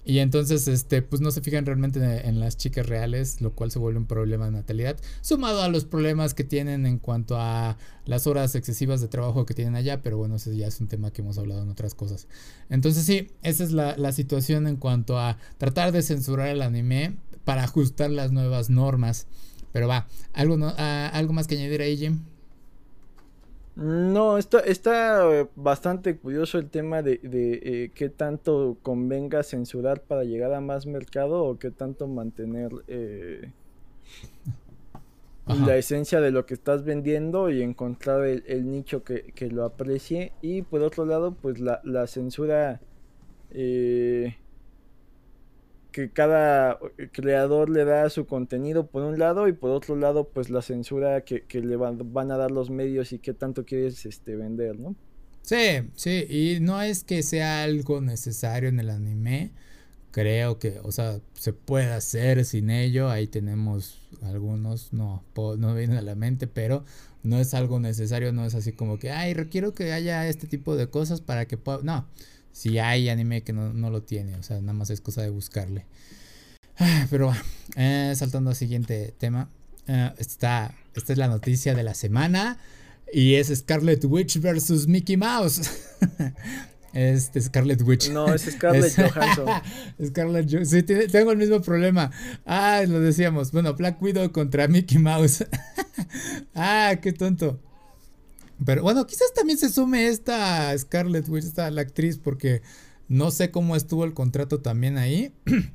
A: Y entonces, este, pues no se fijan realmente en, las chicas reales, lo cual se vuelve un problema de natalidad, sumado a los problemas que tienen en cuanto a las horas excesivas de trabajo que tienen allá, pero bueno, ese ya es un tema que hemos hablado en otras cosas. Entonces sí, esa es la, situación en cuanto a tratar de censurar el anime para ajustar las nuevas normas. Pero va, ¿algo, no, ah, ¿algo más que añadir ahí, Jim?
B: No, está, está eh, bastante curioso el tema de, de eh, qué tanto convenga censurar para llegar a más mercado o qué tanto mantener eh, la esencia de lo que estás vendiendo y encontrar el, nicho que, que, lo aprecie. Y por otro lado, pues la, la censura eh, que cada eh, creador le da su contenido por un lado y por otro lado pues la censura que, le van, a dar los medios y qué tanto quieres este, vender, ¿no?
A: Sí, sí, y no es que sea algo necesario en el anime, creo que, o sea, se puede hacer sin ello, ahí tenemos algunos, no, no vienen a la mente, pero no es algo necesario, no es así como que, ay, requiero que haya este tipo de cosas para que pueda, no, si hay anime que no, lo tiene, o sea, nada más es cosa de buscarle. Ah, pero eh, saltando al siguiente tema. Eh, esta, esta es la noticia de la semana. Y es Scarlet Witch versus Mickey Mouse. [LAUGHS] Este Scarlet Witch.
B: No, es Scarlett Johansson. [LAUGHS]
A: Scarlett Johansson. Sí, tengo el mismo problema. Ah, lo decíamos. Bueno, Black Widow contra Mickey Mouse. [LAUGHS] ah, qué tonto. Pero bueno, quizás también se sume esta Scarlet Witch, esta la actriz, porque no sé cómo estuvo el contrato también ahí. [CLEARS THROAT]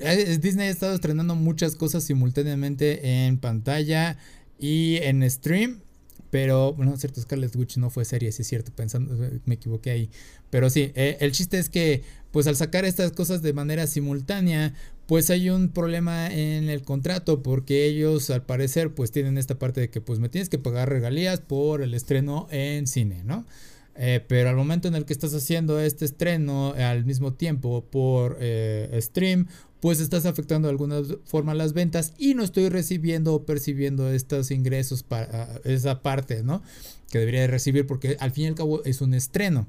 A: Eh, Disney ha estado estrenando muchas cosas simultáneamente en pantalla y en stream. Pero, bueno, cierto, Scarlet Witch no fue serie, sí es cierto, pensando, me equivoqué ahí. Pero sí, eh, el chiste es que, pues al sacar estas cosas de manera simultánea, pues hay un problema en el contrato, porque ellos al parecer, pues tienen esta parte de que, pues me tienes que pagar regalías por el estreno en cine, ¿no? Eh, pero al momento en el que estás haciendo este estreno al mismo tiempo por eh, stream pues estás afectando de alguna forma las ventas y no estoy recibiendo o percibiendo estos ingresos para esa parte, ¿no? Que debería de recibir porque al fin y al cabo es un estreno.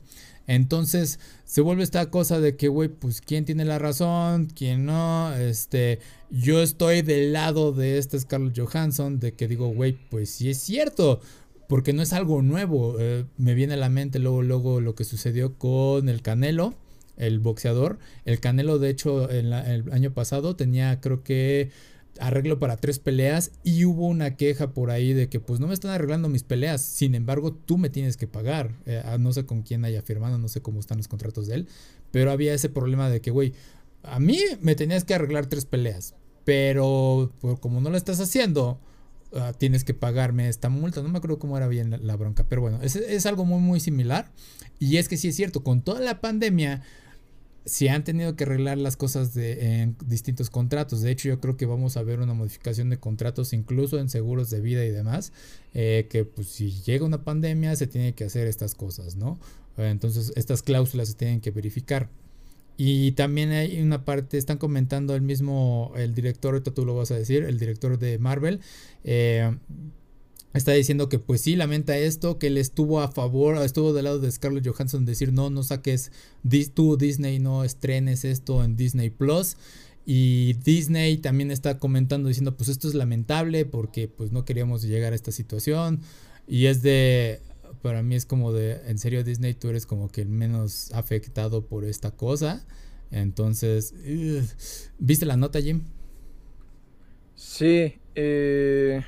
A: Entonces se vuelve esta cosa de que, güey, pues quién tiene la razón, quién no. Este, yo estoy del lado de este Scarlett Johansson, de que digo, güey, pues sí es cierto, porque no es algo nuevo. Eh, me viene a la mente luego, luego lo que sucedió con el Canelo el boxeador. El Canelo, de hecho, el año pasado tenía, creo que, arreglo para tres peleas y hubo una queja por ahí de que pues no me están arreglando mis peleas, sin embargo tú me tienes que pagar, eh, no sé con quién haya firmado, no sé cómo están los contratos de él, pero había ese problema de que, güey, a mí me tenías que arreglar tres peleas, pero pues, como no lo estás haciendo, ah, tienes que pagarme esta multa, no me acuerdo cómo era bien la, bronca, pero bueno, es, es algo muy muy similar. Y es que sí es cierto, con toda la pandemia, si han tenido que arreglar las cosas de, en distintos contratos. De hecho, yo creo que vamos a ver una modificación de contratos incluso en seguros de vida y demás. Eh, que pues si llega una pandemia se tiene que hacer estas cosas, ¿no? Entonces estas cláusulas se tienen que verificar. Y también hay una parte, están comentando el mismo, el director, ahorita tú lo vas a decir, el director de Marvel. Eh, está diciendo que pues sí lamenta esto, que él estuvo a favor, estuvo del lado de Scarlett Johansson decir no, no saques tú Disney, no estrenes esto en Disney Plus. Y Disney también está comentando diciendo pues esto es lamentable porque pues no queríamos llegar a esta situación. Y es de, para mí es como de, en serio Disney tú eres como que el menos afectado por esta cosa. Entonces, ¿viste la nota Jim?
B: Sí, eh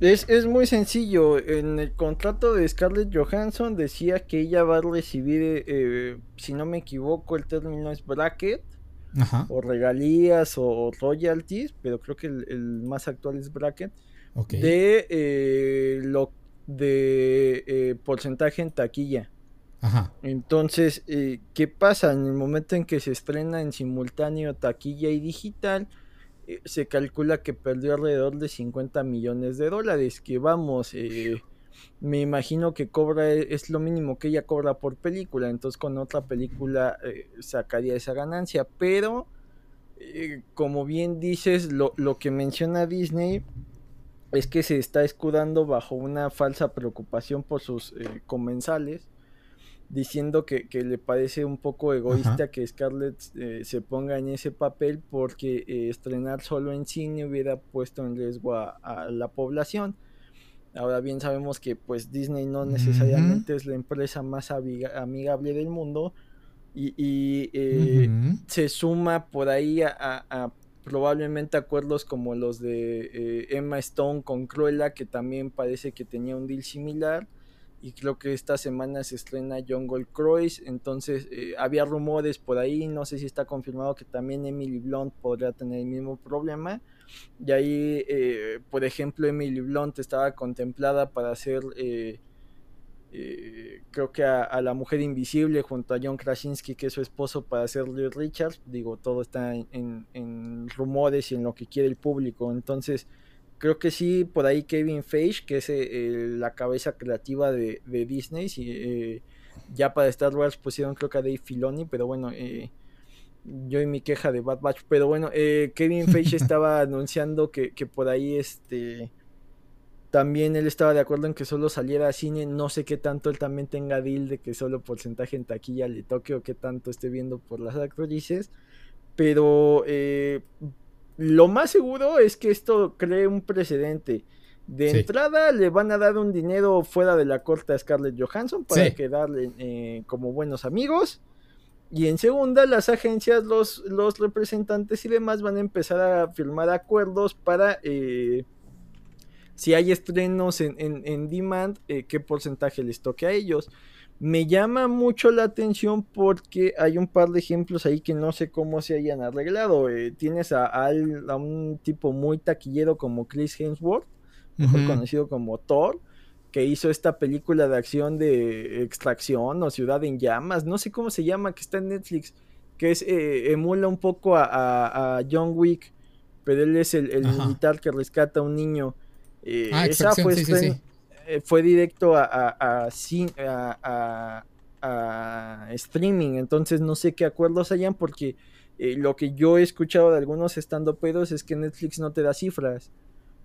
B: es, es, muy sencillo. En el contrato de Scarlett Johansson decía que ella va a recibir, eh, si no me equivoco, el término es bracket, o regalías o, royalties, pero creo que el, más actual es bracket, de eh, lo de eh, porcentaje en taquilla. Entonces, ¿qué pasa? En el momento en que se estrena en simultáneo taquilla y digital, eh, se calcula que perdió alrededor de 50 millones de dólares, que vamos, eh, me imagino que cobra, es lo mínimo que ella cobra por película, entonces con otra película eh, sacaría esa ganancia, pero como bien dices, lo, lo que menciona Disney es que se está escudando bajo una falsa preocupación por sus comensales diciendo que, le parece un poco egoísta que Scarlett eh, se ponga en ese papel porque eh, estrenar solo en cine hubiera puesto en riesgo a, la población. Ahora bien sabemos que pues Disney no necesariamente es la empresa más amigable del mundo y, eh, se suma por ahí a, probablemente acuerdos como los de Emma Stone con Cruella que también parece que tenía un deal similar y creo que esta semana se estrena Jungle Cruise, entonces eh, había rumores por ahí, no sé si está confirmado que también Emily Blunt podría tener el mismo problema, y ahí, eh, por ejemplo, Emily Blunt estaba contemplada para hacer, eh, creo que a, la mujer invisible junto a John Krasinski, que es su esposo, para hacer Lee Richards, digo, todo está en, en rumores y en lo que quiere el público, entonces creo que sí, por ahí Kevin Feige, que es eh, la cabeza creativa de, Disney, eh, ya para Star Wars pusieron creo que a Dave Filoni, pero bueno, eh, yo y mi queja de Bad Batch, pero bueno, Kevin Feige [LAUGHS] estaba anunciando que, por ahí este también él estaba de acuerdo en que solo saliera a cine, no sé qué tanto él también tenga deal de que solo porcentaje en taquilla le toque o qué tanto esté viendo por las actrices, pero eh, lo más seguro es que esto cree un precedente. De entrada le van a dar un dinero fuera de la corte a Scarlett Johansson para quedarle eh, como buenos amigos. Y en segunda, las agencias, los, los representantes y demás van a empezar a firmar acuerdos para, eh, si hay estrenos en, en, demand, eh, qué porcentaje les toque a ellos. Me llama mucho la atención porque hay un par de ejemplos ahí que no sé cómo se hayan arreglado. tienes a, a, un tipo muy taquillero como Chris Hemsworth, mejor conocido como Thor, que hizo esta película de acción de extracción o Ciudad en Llamas, no sé cómo se llama, que está en Netflix, que es eh, emula un poco a, John Wick, pero él es el, militar que rescata a un niño. Eh, ah, esa fue, eh, fue, directo a, a, a, streaming, entonces no sé qué acuerdos hayan porque lo que yo he escuchado de algunos estando pedos es que Netflix no te da cifras.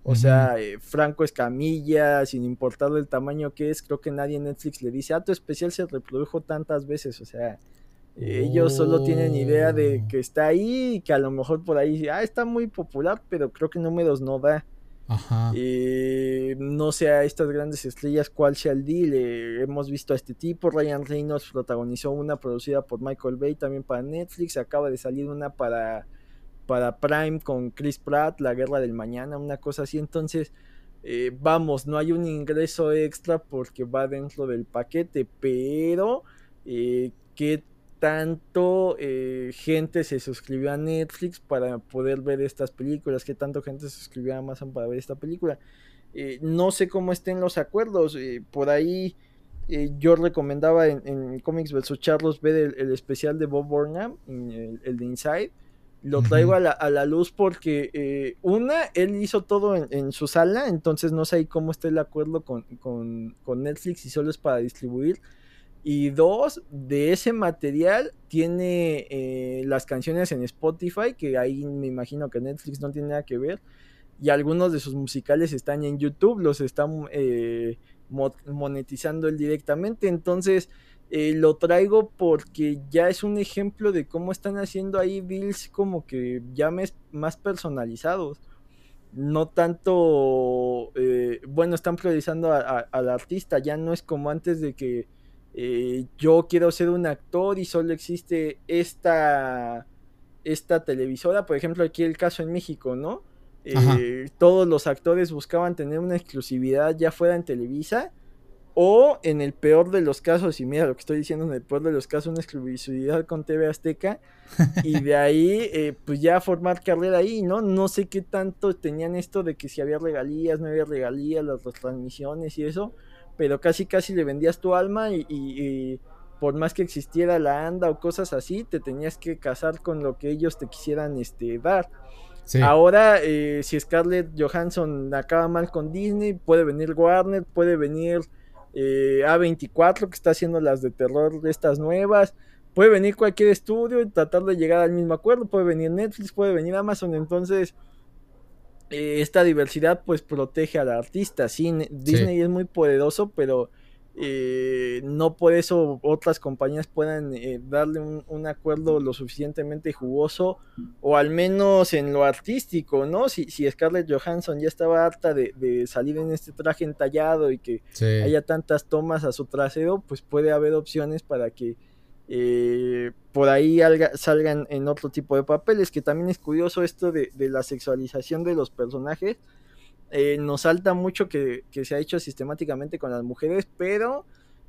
B: O sea, eh, Franco Escamilla, sin importar el tamaño que es, creo que nadie en Netflix le dice, ah, tu especial se reprodujo tantas veces. O sea, ellos solo tienen idea de oh. que está ahí y que a lo mejor por ahí, ah, está muy popular, pero creo que números no da. Eh, no sé a estas grandes estrellas cuál sea el deal. Eh, hemos visto a este tipo. Ryan Reynolds protagonizó una producida por Michael Bay también para Netflix. Acaba de salir una para para Prime con Chris Pratt, La Guerra del Mañana, una cosa así. Entonces, eh, vamos, no hay un ingreso extra porque va dentro del paquete, pero ¿qué tanto eh, gente se suscribió a Netflix para poder ver estas películas? ¿Qué tanto gente se suscribió a Amazon para ver esta película? no sé cómo estén los acuerdos. por ahí yo recomendaba en, Comics vs. Charlos ver el, especial de Bob Burnham, el de Inside lo traigo a, la, luz porque eh, una, él hizo todo en, su sala, entonces no sé cómo está el acuerdo con, Netflix y solo es para distribuir. Y dos, de ese material tiene eh, las canciones en Spotify, que ahí me imagino que Netflix no tiene nada que ver. Y algunos de sus musicales están en YouTube, los están eh, monetizando él directamente. Entonces, eh, lo traigo porque ya es un ejemplo de cómo están haciendo ahí builds como que ya más personalizados. No tanto, eh, bueno, están priorizando al artista, ya no es como antes de que eh, yo quiero ser un actor y solo existe esta, esta televisora, por ejemplo aquí el caso en México, ¿no? todos los actores buscaban tener una exclusividad ya fuera en Televisa o en el peor de los casos, y mira lo que estoy diciendo, en el peor de los casos, una exclusividad con TV Azteca. [LAUGHS] y de ahí, eh, pues ya formar carrera ahí, ¿no? No sé qué tanto tenían esto de que si había regalías, no había regalías, las transmisiones y eso. Pero casi, casi le vendías tu alma y, por más que existiera la ANDA o cosas así, te tenías que casar con lo que ellos te quisieran este, dar. Ahora, eh, si Scarlett Johansson acaba mal con Disney, puede venir Warner, puede venir eh, A24 que está haciendo las de terror de estas nuevas. Puede venir cualquier estudio y tratar de llegar al mismo acuerdo. Puede venir Netflix, puede venir Amazon. Entonces, eh, esta diversidad pues protege al artista. Sí, Disney es muy poderoso, pero eh, no por eso otras compañías puedan eh, darle un, acuerdo lo suficientemente jugoso o al menos en lo artístico, ¿no? Si, si Scarlett Johansson ya estaba harta de, salir en este traje entallado y que haya tantas tomas a su trasero, pues puede haber opciones para que eh, por ahí salgan en otro tipo de papeles, que también es curioso esto de, de la sexualización de los personajes eh, nos salta mucho que, se ha hecho sistemáticamente con las mujeres, pero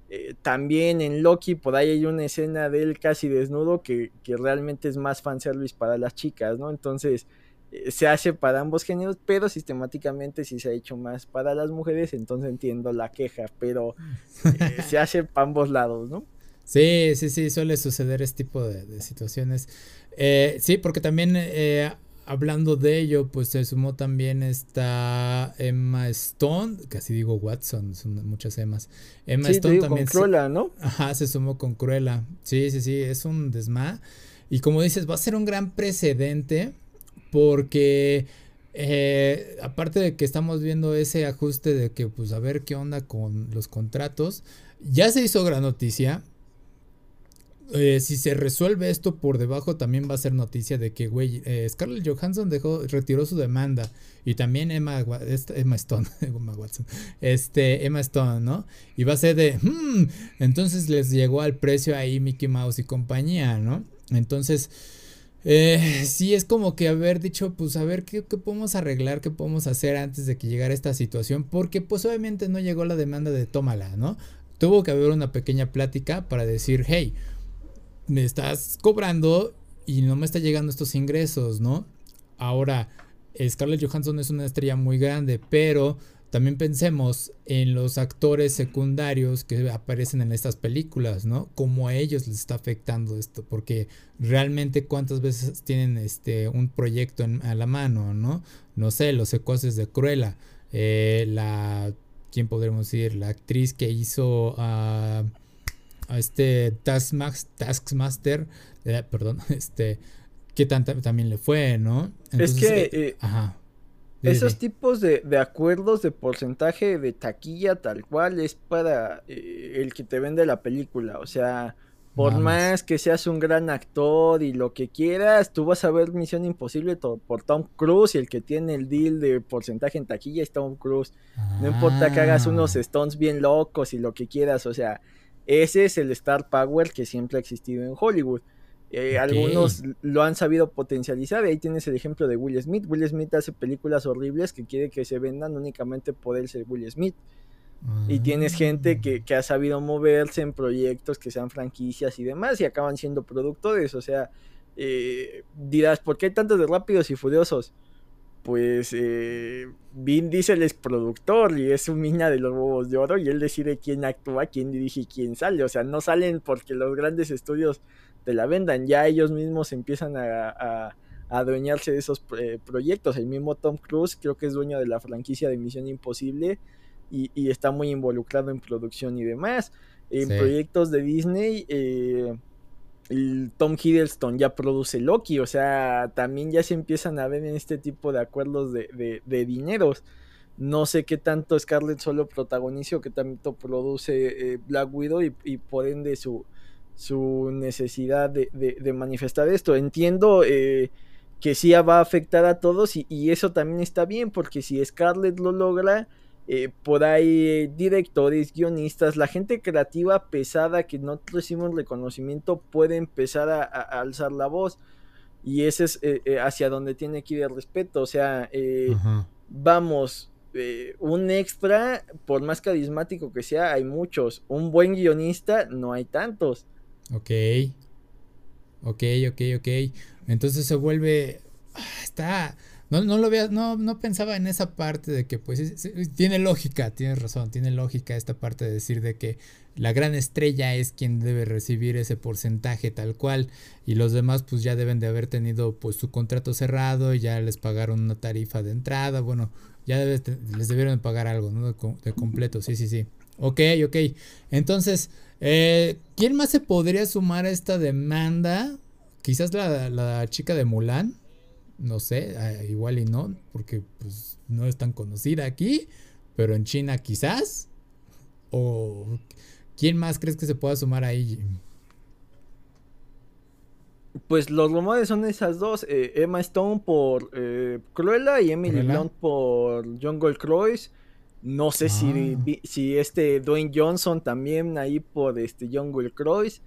B: eh, también en Loki por ahí hay una escena de él casi desnudo que, realmente es más fanservice para las chicas, ¿no? Entonces eh, se hace para ambos géneros, pero sistemáticamente sí se ha hecho más para las mujeres, entonces entiendo la queja, pero [LAUGHS] se hace para ambos lados, ¿no?
A: Sí, sí, sí, suele suceder este tipo de, situaciones. sí, porque también hablando de ello, pues se sumó también esta Emma Stone, casi digo Watson, son muchas Emmas. Emma Stone también.
B: Con Cruella, ¿no?
A: Ajá, se sumó con Cruella. Sí, sí, sí, es un desma. Y como dices, va a ser un gran precedente porque eh, aparte de que estamos viendo ese ajuste de que, pues, a ver qué onda con los contratos, ya se hizo gran noticia eh, si se resuelve esto por debajo, también va a ser noticia de que, güey, eh, Scarlett Johansson dejó, retiró su demanda. Y también Emma, Emma Stone, [LAUGHS] Emma Watson, este, Emma Stone, ¿no? Y va a ser de, hmm, entonces les llegó al precio ahí Mickey Mouse y compañía, ¿no? Entonces, eh, sí es como que haber dicho, pues a ver ¿qué, qué, podemos arreglar, qué podemos hacer antes de que llegara esta situación, porque pues obviamente no llegó la demanda de tómala, ¿no? Tuvo que haber una pequeña plática para decir, hey, me estás cobrando y no me está llegando estos ingresos, ¿no? Ahora, Scarlett Johansson es una estrella muy grande, pero también pensemos en los actores secundarios que aparecen en estas películas, ¿no? Cómo a ellos les está afectando esto, porque realmente cuántas veces tienen este un proyecto a la mano, ¿no? No sé, los secuaces de Cruella, eh, la, ¿quién podríamos decir? La actriz que hizo a a este Taskmaster, eh, perdón, [LAUGHS] este, que también le fue, ¿no?
B: es que, eh, ajá. Esos tipos de, acuerdos de porcentaje de taquilla tal cual es para eh, el que te vende la película. O sea, por más que seas un gran actor y lo que quieras, tú vas a ver Misión Imposible por Tom Cruise y el que tiene el deal de porcentaje en taquilla es Tom Cruise. No importa que hagas unos ah. stones bien locos y lo que quieras, o sea, ese es el star power que siempre ha existido en Hollywood. Eh, algunos lo han sabido potencializar. Ahí tienes el ejemplo de Will Smith. Will Smith hace películas horribles que quiere que se vendan únicamente por él ser Will Smith. Y tienes gente ah. que, ha sabido moverse en proyectos que sean franquicias y demás y acaban siendo productores. O sea, eh, dirás, ¿por qué hay tantos de rápidos y furiosos? Pues eh, Vin Diesel es productor y es un mina de los huevos de oro y él decide quién actúa, quién dirige y quién sale. O sea, no salen porque los grandes estudios te la vendan, ya ellos mismos empiezan a, adueñarse de esos eh, proyectos. El mismo Tom Cruise creo que es dueño de la franquicia de Misión Imposible y, está muy involucrado en producción y demás. En proyectos de Disney... Eh, Tom Hiddleston ya produce Loki, o sea, también ya se empiezan a ver en este tipo de acuerdos de, de, dineros. No sé qué tanto Scarlett solo protagoniza o qué tanto produce eh, Black Widow y, por ende su, su necesidad de, manifestar esto. Entiendo eh, que sí va a afectar a todos y, y, eso también está bien porque si Scarlett lo logra, eh, por ahí directores, guionistas, la gente creativa pesada que no recibimos reconocimiento puede empezar a, alzar la voz. Y ese es eh, eh, hacia donde tiene que ir el respeto. O sea, vamos, un extra, por más carismático que sea, hay muchos. Un buen guionista, no hay tantos.
A: Ok. Ok, ok, ok. Entonces se vuelve... Ah, está no, no lo veas, no, no pensaba en esa parte de que pues tiene lógica, tienes razón, tiene lógica esta parte de decir de que la gran estrella es quien debe recibir ese porcentaje tal cual y los demás pues ya deben de haber tenido pues su contrato cerrado ya les pagaron una tarifa de entrada, bueno, ya les debieron pagar algo, ¿no? De, completo, sí, sí, sí. Ok, ok. Entonces, eh, ¿quién más se podría sumar a esta demanda? Quizás la, la chica de Mulan no sé, igual y no, porque pues no es tan conocida aquí, pero en China quizás. ¿O quién más crees que se pueda sumar ahí?
B: Pues los rumores son esas dos, eh, Emma Stone por eh, Cruella y Emily Blunt por Jungle Cruise. No sé si, ah. si este Dwayne Johnson también ahí por este Jungle Cruise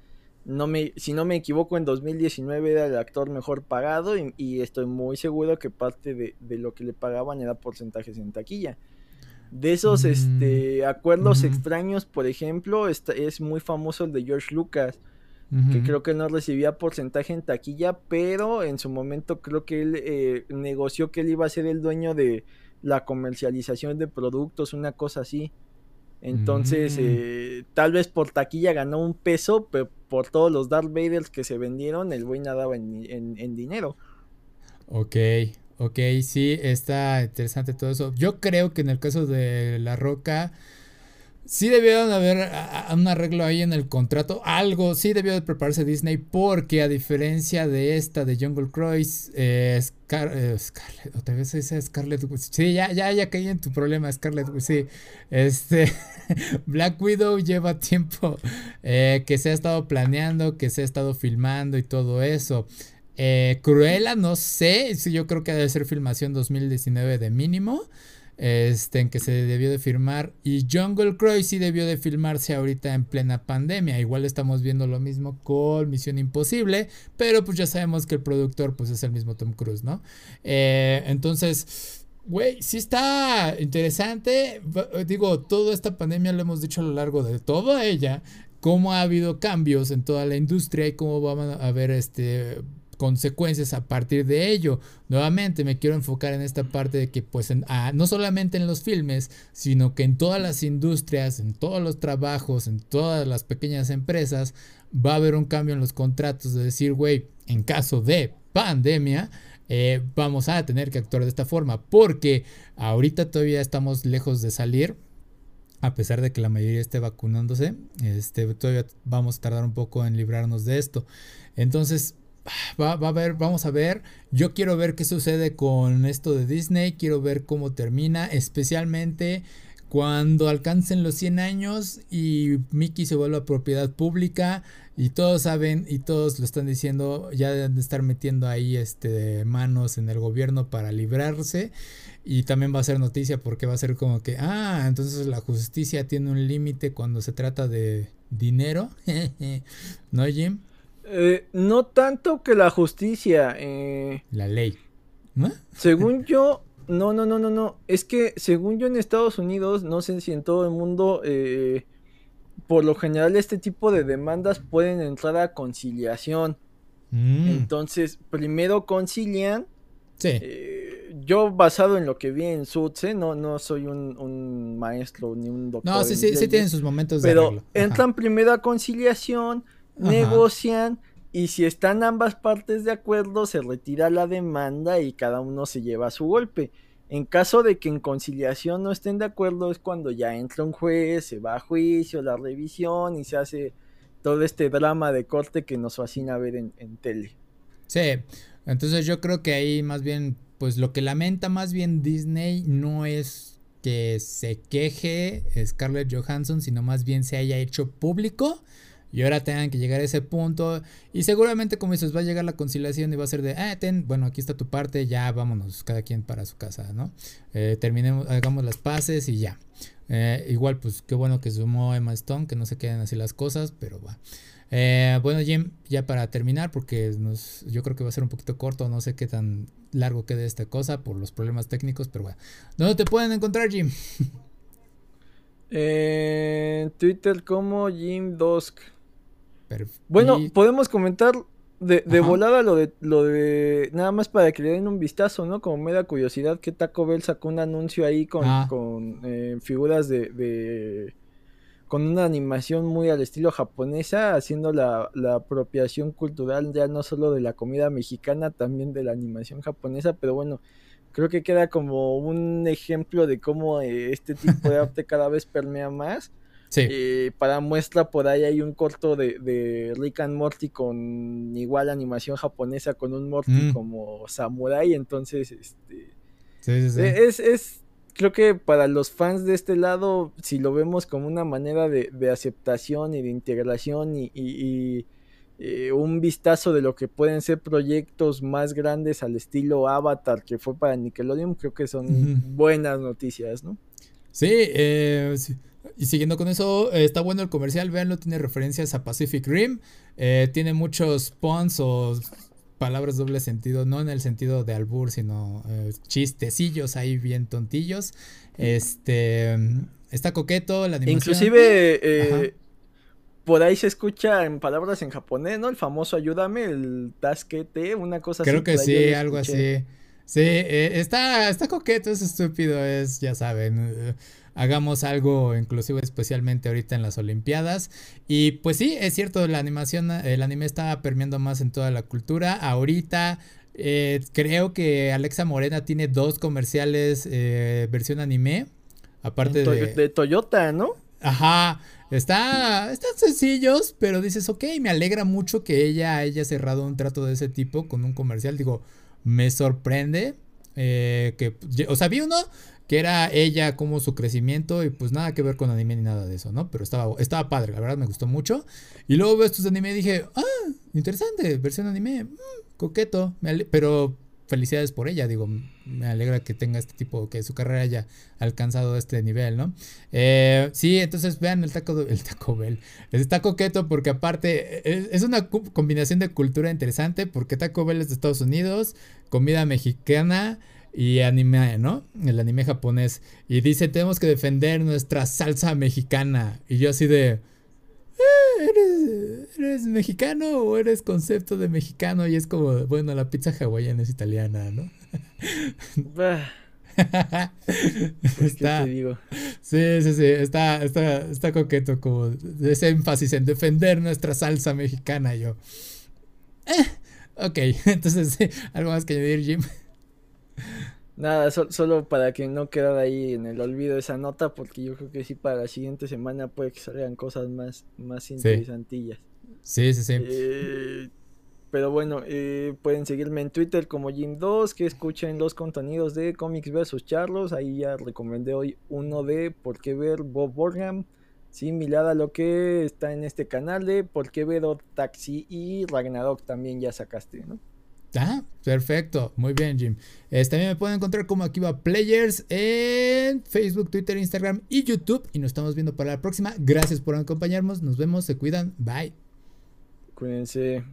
B: no me, si no me equivoco, en 2019 era el actor mejor pagado y, estoy muy seguro que parte de, lo que le pagaban era porcentajes en taquilla. De esos mm, este, acuerdos extraños, por ejemplo, es muy famoso el de George Lucas, que creo que no recibía porcentaje en taquilla, pero en su momento creo que él eh, negoció que él iba a ser el dueño de la comercialización de productos, una cosa así. Entonces, mm. eh, tal vez por taquilla ganó un peso, pero por todos los Darth Vaders que se vendieron, el güey nadaba en, dinero.
A: Ok, ok, sí, está interesante todo eso. Yo creo que en el caso de La Roca, sí debieron haber un arreglo ahí en el contrato, algo, sí debió de prepararse Disney porque a diferencia de esta de Jungle Cruise, eh, eh, Scarlett, otra vez esa Scarlett, sí, ya, ya, ya caí en tu problema, Scarlett, sí, este, [LAUGHS] Black Widow lleva tiempo eh, que se ha estado planeando, que se ha estado filmando y todo eso. Cruella, no sé, yo creo que debe ser filmación 2019 de mínimo este, en que se debió de firmar. Y Jungle Cruise sí debió de filmarse ahorita en plena pandemia. Igual estamos viendo lo mismo con Misión Imposible, pero pues ya sabemos que el productor pues es el mismo Tom Cruise, ¿no? Eh, entonces, güey, sí está interesante. Digo, toda esta pandemia lo hemos dicho a lo largo de toda ella, cómo ha habido cambios en toda la industria y cómo van a haber este consecuencias a partir de ello. Nuevamente me quiero enfocar en esta parte de que pues ah, no solamente en los filmes, sino que en todas las industrias, en todos los trabajos, en todas las pequeñas empresas, va a haber un cambio en los contratos de decir, güey, en caso de pandemia, eh, vamos a tener que actuar de esta forma, porque ahorita todavía estamos lejos de salir. A pesar de que la mayoría esté vacunándose, este, todavía vamos a tardar un poco en librarnos de esto. Entonces, va, a ver, vamos a ver. Yo quiero ver qué sucede con esto de Disney. Quiero ver cómo termina, especialmente cuando alcancen los 100 años y Mickey se vuelva propiedad pública. Y todos saben y todos lo están diciendo, ya deben de estar metiendo ahí este, manos en el gobierno para librarse. Y también va a ser noticia porque va a ser como que, ah, entonces la justicia tiene un límite cuando se trata de dinero. [LAUGHS] ¿No, Jim?
B: Eh, no tanto que la justicia. Eh,
A: la ley.
B: Según [LAUGHS] yo, no, no, no, no, no. Es que según yo en Estados Unidos, no sé si en todo el mundo, eh, por lo general este tipo de demandas pueden entrar a conciliación. Mm. Entonces, primero concilian. Sí. yo basado en lo que vi en Suits, no, no soy un, maestro ni un doctor.
A: No, sí, sí, sí tienen sus momentos
B: de Pero entran primero a conciliación negocian y si están ambas partes de acuerdo se retira la demanda y cada uno se lleva su golpe. En caso de que en conciliación no estén de acuerdo es cuando ya entra un juez, se va a juicio, la revisión y se hace todo este drama de corte que nos fascina ver en, en tele.
A: Sí, entonces yo creo que ahí más bien, pues lo que lamenta más bien Disney no es que se queje Scarlett Johansson, sino más bien se haya hecho público y ahora tengan que llegar a ese punto. Y seguramente, como dices, va a llegar la conciliación y va a ser de, ah, bueno, aquí está tu parte, ya vámonos, cada quien para su casa, ¿no? Eh, terminemos, hagamos las paces y ya. Eh, igual, pues qué bueno que sumó Emma Stone, que no se queden así las cosas, pero va. Eh, bueno, Jim, ya para terminar, porque yo creo que va a ser un poquito corto, no sé qué tan largo quede esta cosa por los problemas técnicos, pero bueno. ¿Dónde te pueden encontrar, Jim? [LAUGHS]
B: En Twitter como Jim Dosk. Bueno, podemos comentar de, volada lo de, lo de. Nada más para que le den un vistazo, ¿no? Como me da curiosidad que Taco Bell sacó un anuncio ahí con, ah. con eh, figuras de, con una animación muy al estilo japonesa, haciendo la, apropiación cultural ya no solo de la comida mexicana, también de la animación japonesa, pero bueno, creo que queda como un ejemplo de cómo eh, este tipo de [LAUGHS] arte cada vez permea más. Eh, para muestra, por ahí hay un corto de, de, Rick and Morty con igual animación japonesa, con un Morty mm. como samurai. Entonces, este. Eh, es, es, creo que para los fans de este lado, si lo vemos como una manera de, aceptación y de integración y, eh, un vistazo de lo que pueden ser proyectos más grandes al estilo Avatar que fue para Nickelodeon, creo que son buenas noticias, ¿no?
A: Sí, eh, sí. Y siguiendo con eso, eh, está bueno el comercial, véanlo, tiene referencias a Pacific Rim, eh, tiene muchos puns o palabras doble sentido, no en el sentido de albur, sino eh, chistecillos ahí bien tontillos. Este, está coqueto la
B: animación. Inclusive, por ahí se escucha en palabras en japonés, ¿no? El famoso ayúdame, el tasquete, una cosa
A: así. Creo que sí, algo así. Sí, está, está coqueto, es estúpido, es, ya saben hagamos algo inclusive especialmente ahorita en las Olimpiadas. Y pues sí, es cierto, la animación, el anime está permeando más en toda la cultura. Ahorita eh, creo que Alexa Morena tiene dos comerciales eh, versión anime. Aparte
B: de, de Toyota, ¿no?
A: Ajá. Está, están sencillos, pero dices, ok, me alegra mucho que ella haya cerrado un trato de ese tipo con un comercial. Digo, me sorprende. Eh, que, o sea, vi uno que era ella como su crecimiento y pues nada que ver con anime ni nada de eso, ¿no? Pero estaba, estaba padre, la verdad me gustó mucho. Y luego veo estos anime y dije, ah, interesante, versión anime, mm, coqueto, pero felicidades por ella, digo, me alegra que tenga este tipo, que su carrera haya alcanzado este nivel, ¿no? Eh, sí, entonces vean el taco, el taco Bell, está coqueto porque aparte es, es, una combinación de cultura interesante porque Taco Bell es de Estados Unidos, comida mexicana y anime, ¿no? El anime japonés. Y dice, tenemos que defender nuestra salsa mexicana. Y yo así de... Eh, ¿eres, mexicano o eres concepto de mexicano? Y es como, bueno, la pizza hawaiana es italiana, ¿no? [LAUGHS] está, digo? Sí, sí, sí, está, está, está coqueto como ese énfasis en defender nuestra salsa mexicana. yo, eh, ok, [LAUGHS] entonces, ¿algo más que añadir, Jim?
B: Nada, solo para que no quedara ahí en el olvido esa nota, porque yo creo que sí para la siguiente semana puede que salgan cosas más, más interesantillas.
A: Sí, sí, sí.
B: Eh, pero bueno, eh, pueden seguirme en Twitter como Jim2, que escuchen los contenidos de Comics vs. Charlos. Ahí ya recomendé hoy uno de Por qué ver Bob Borgham, similar a lo que está en este canal de Por qué ver Taxi y Ragnarok también ya sacaste, ¿no?
A: Ah, perfecto. Muy bien, Jim. También me pueden encontrar como Akiva Players en Facebook, Twitter, Instagram y YouTube. Y nos estamos viendo para la próxima. Gracias por acompañarnos. Nos vemos. Se cuidan. Bye.
B: Cuídense.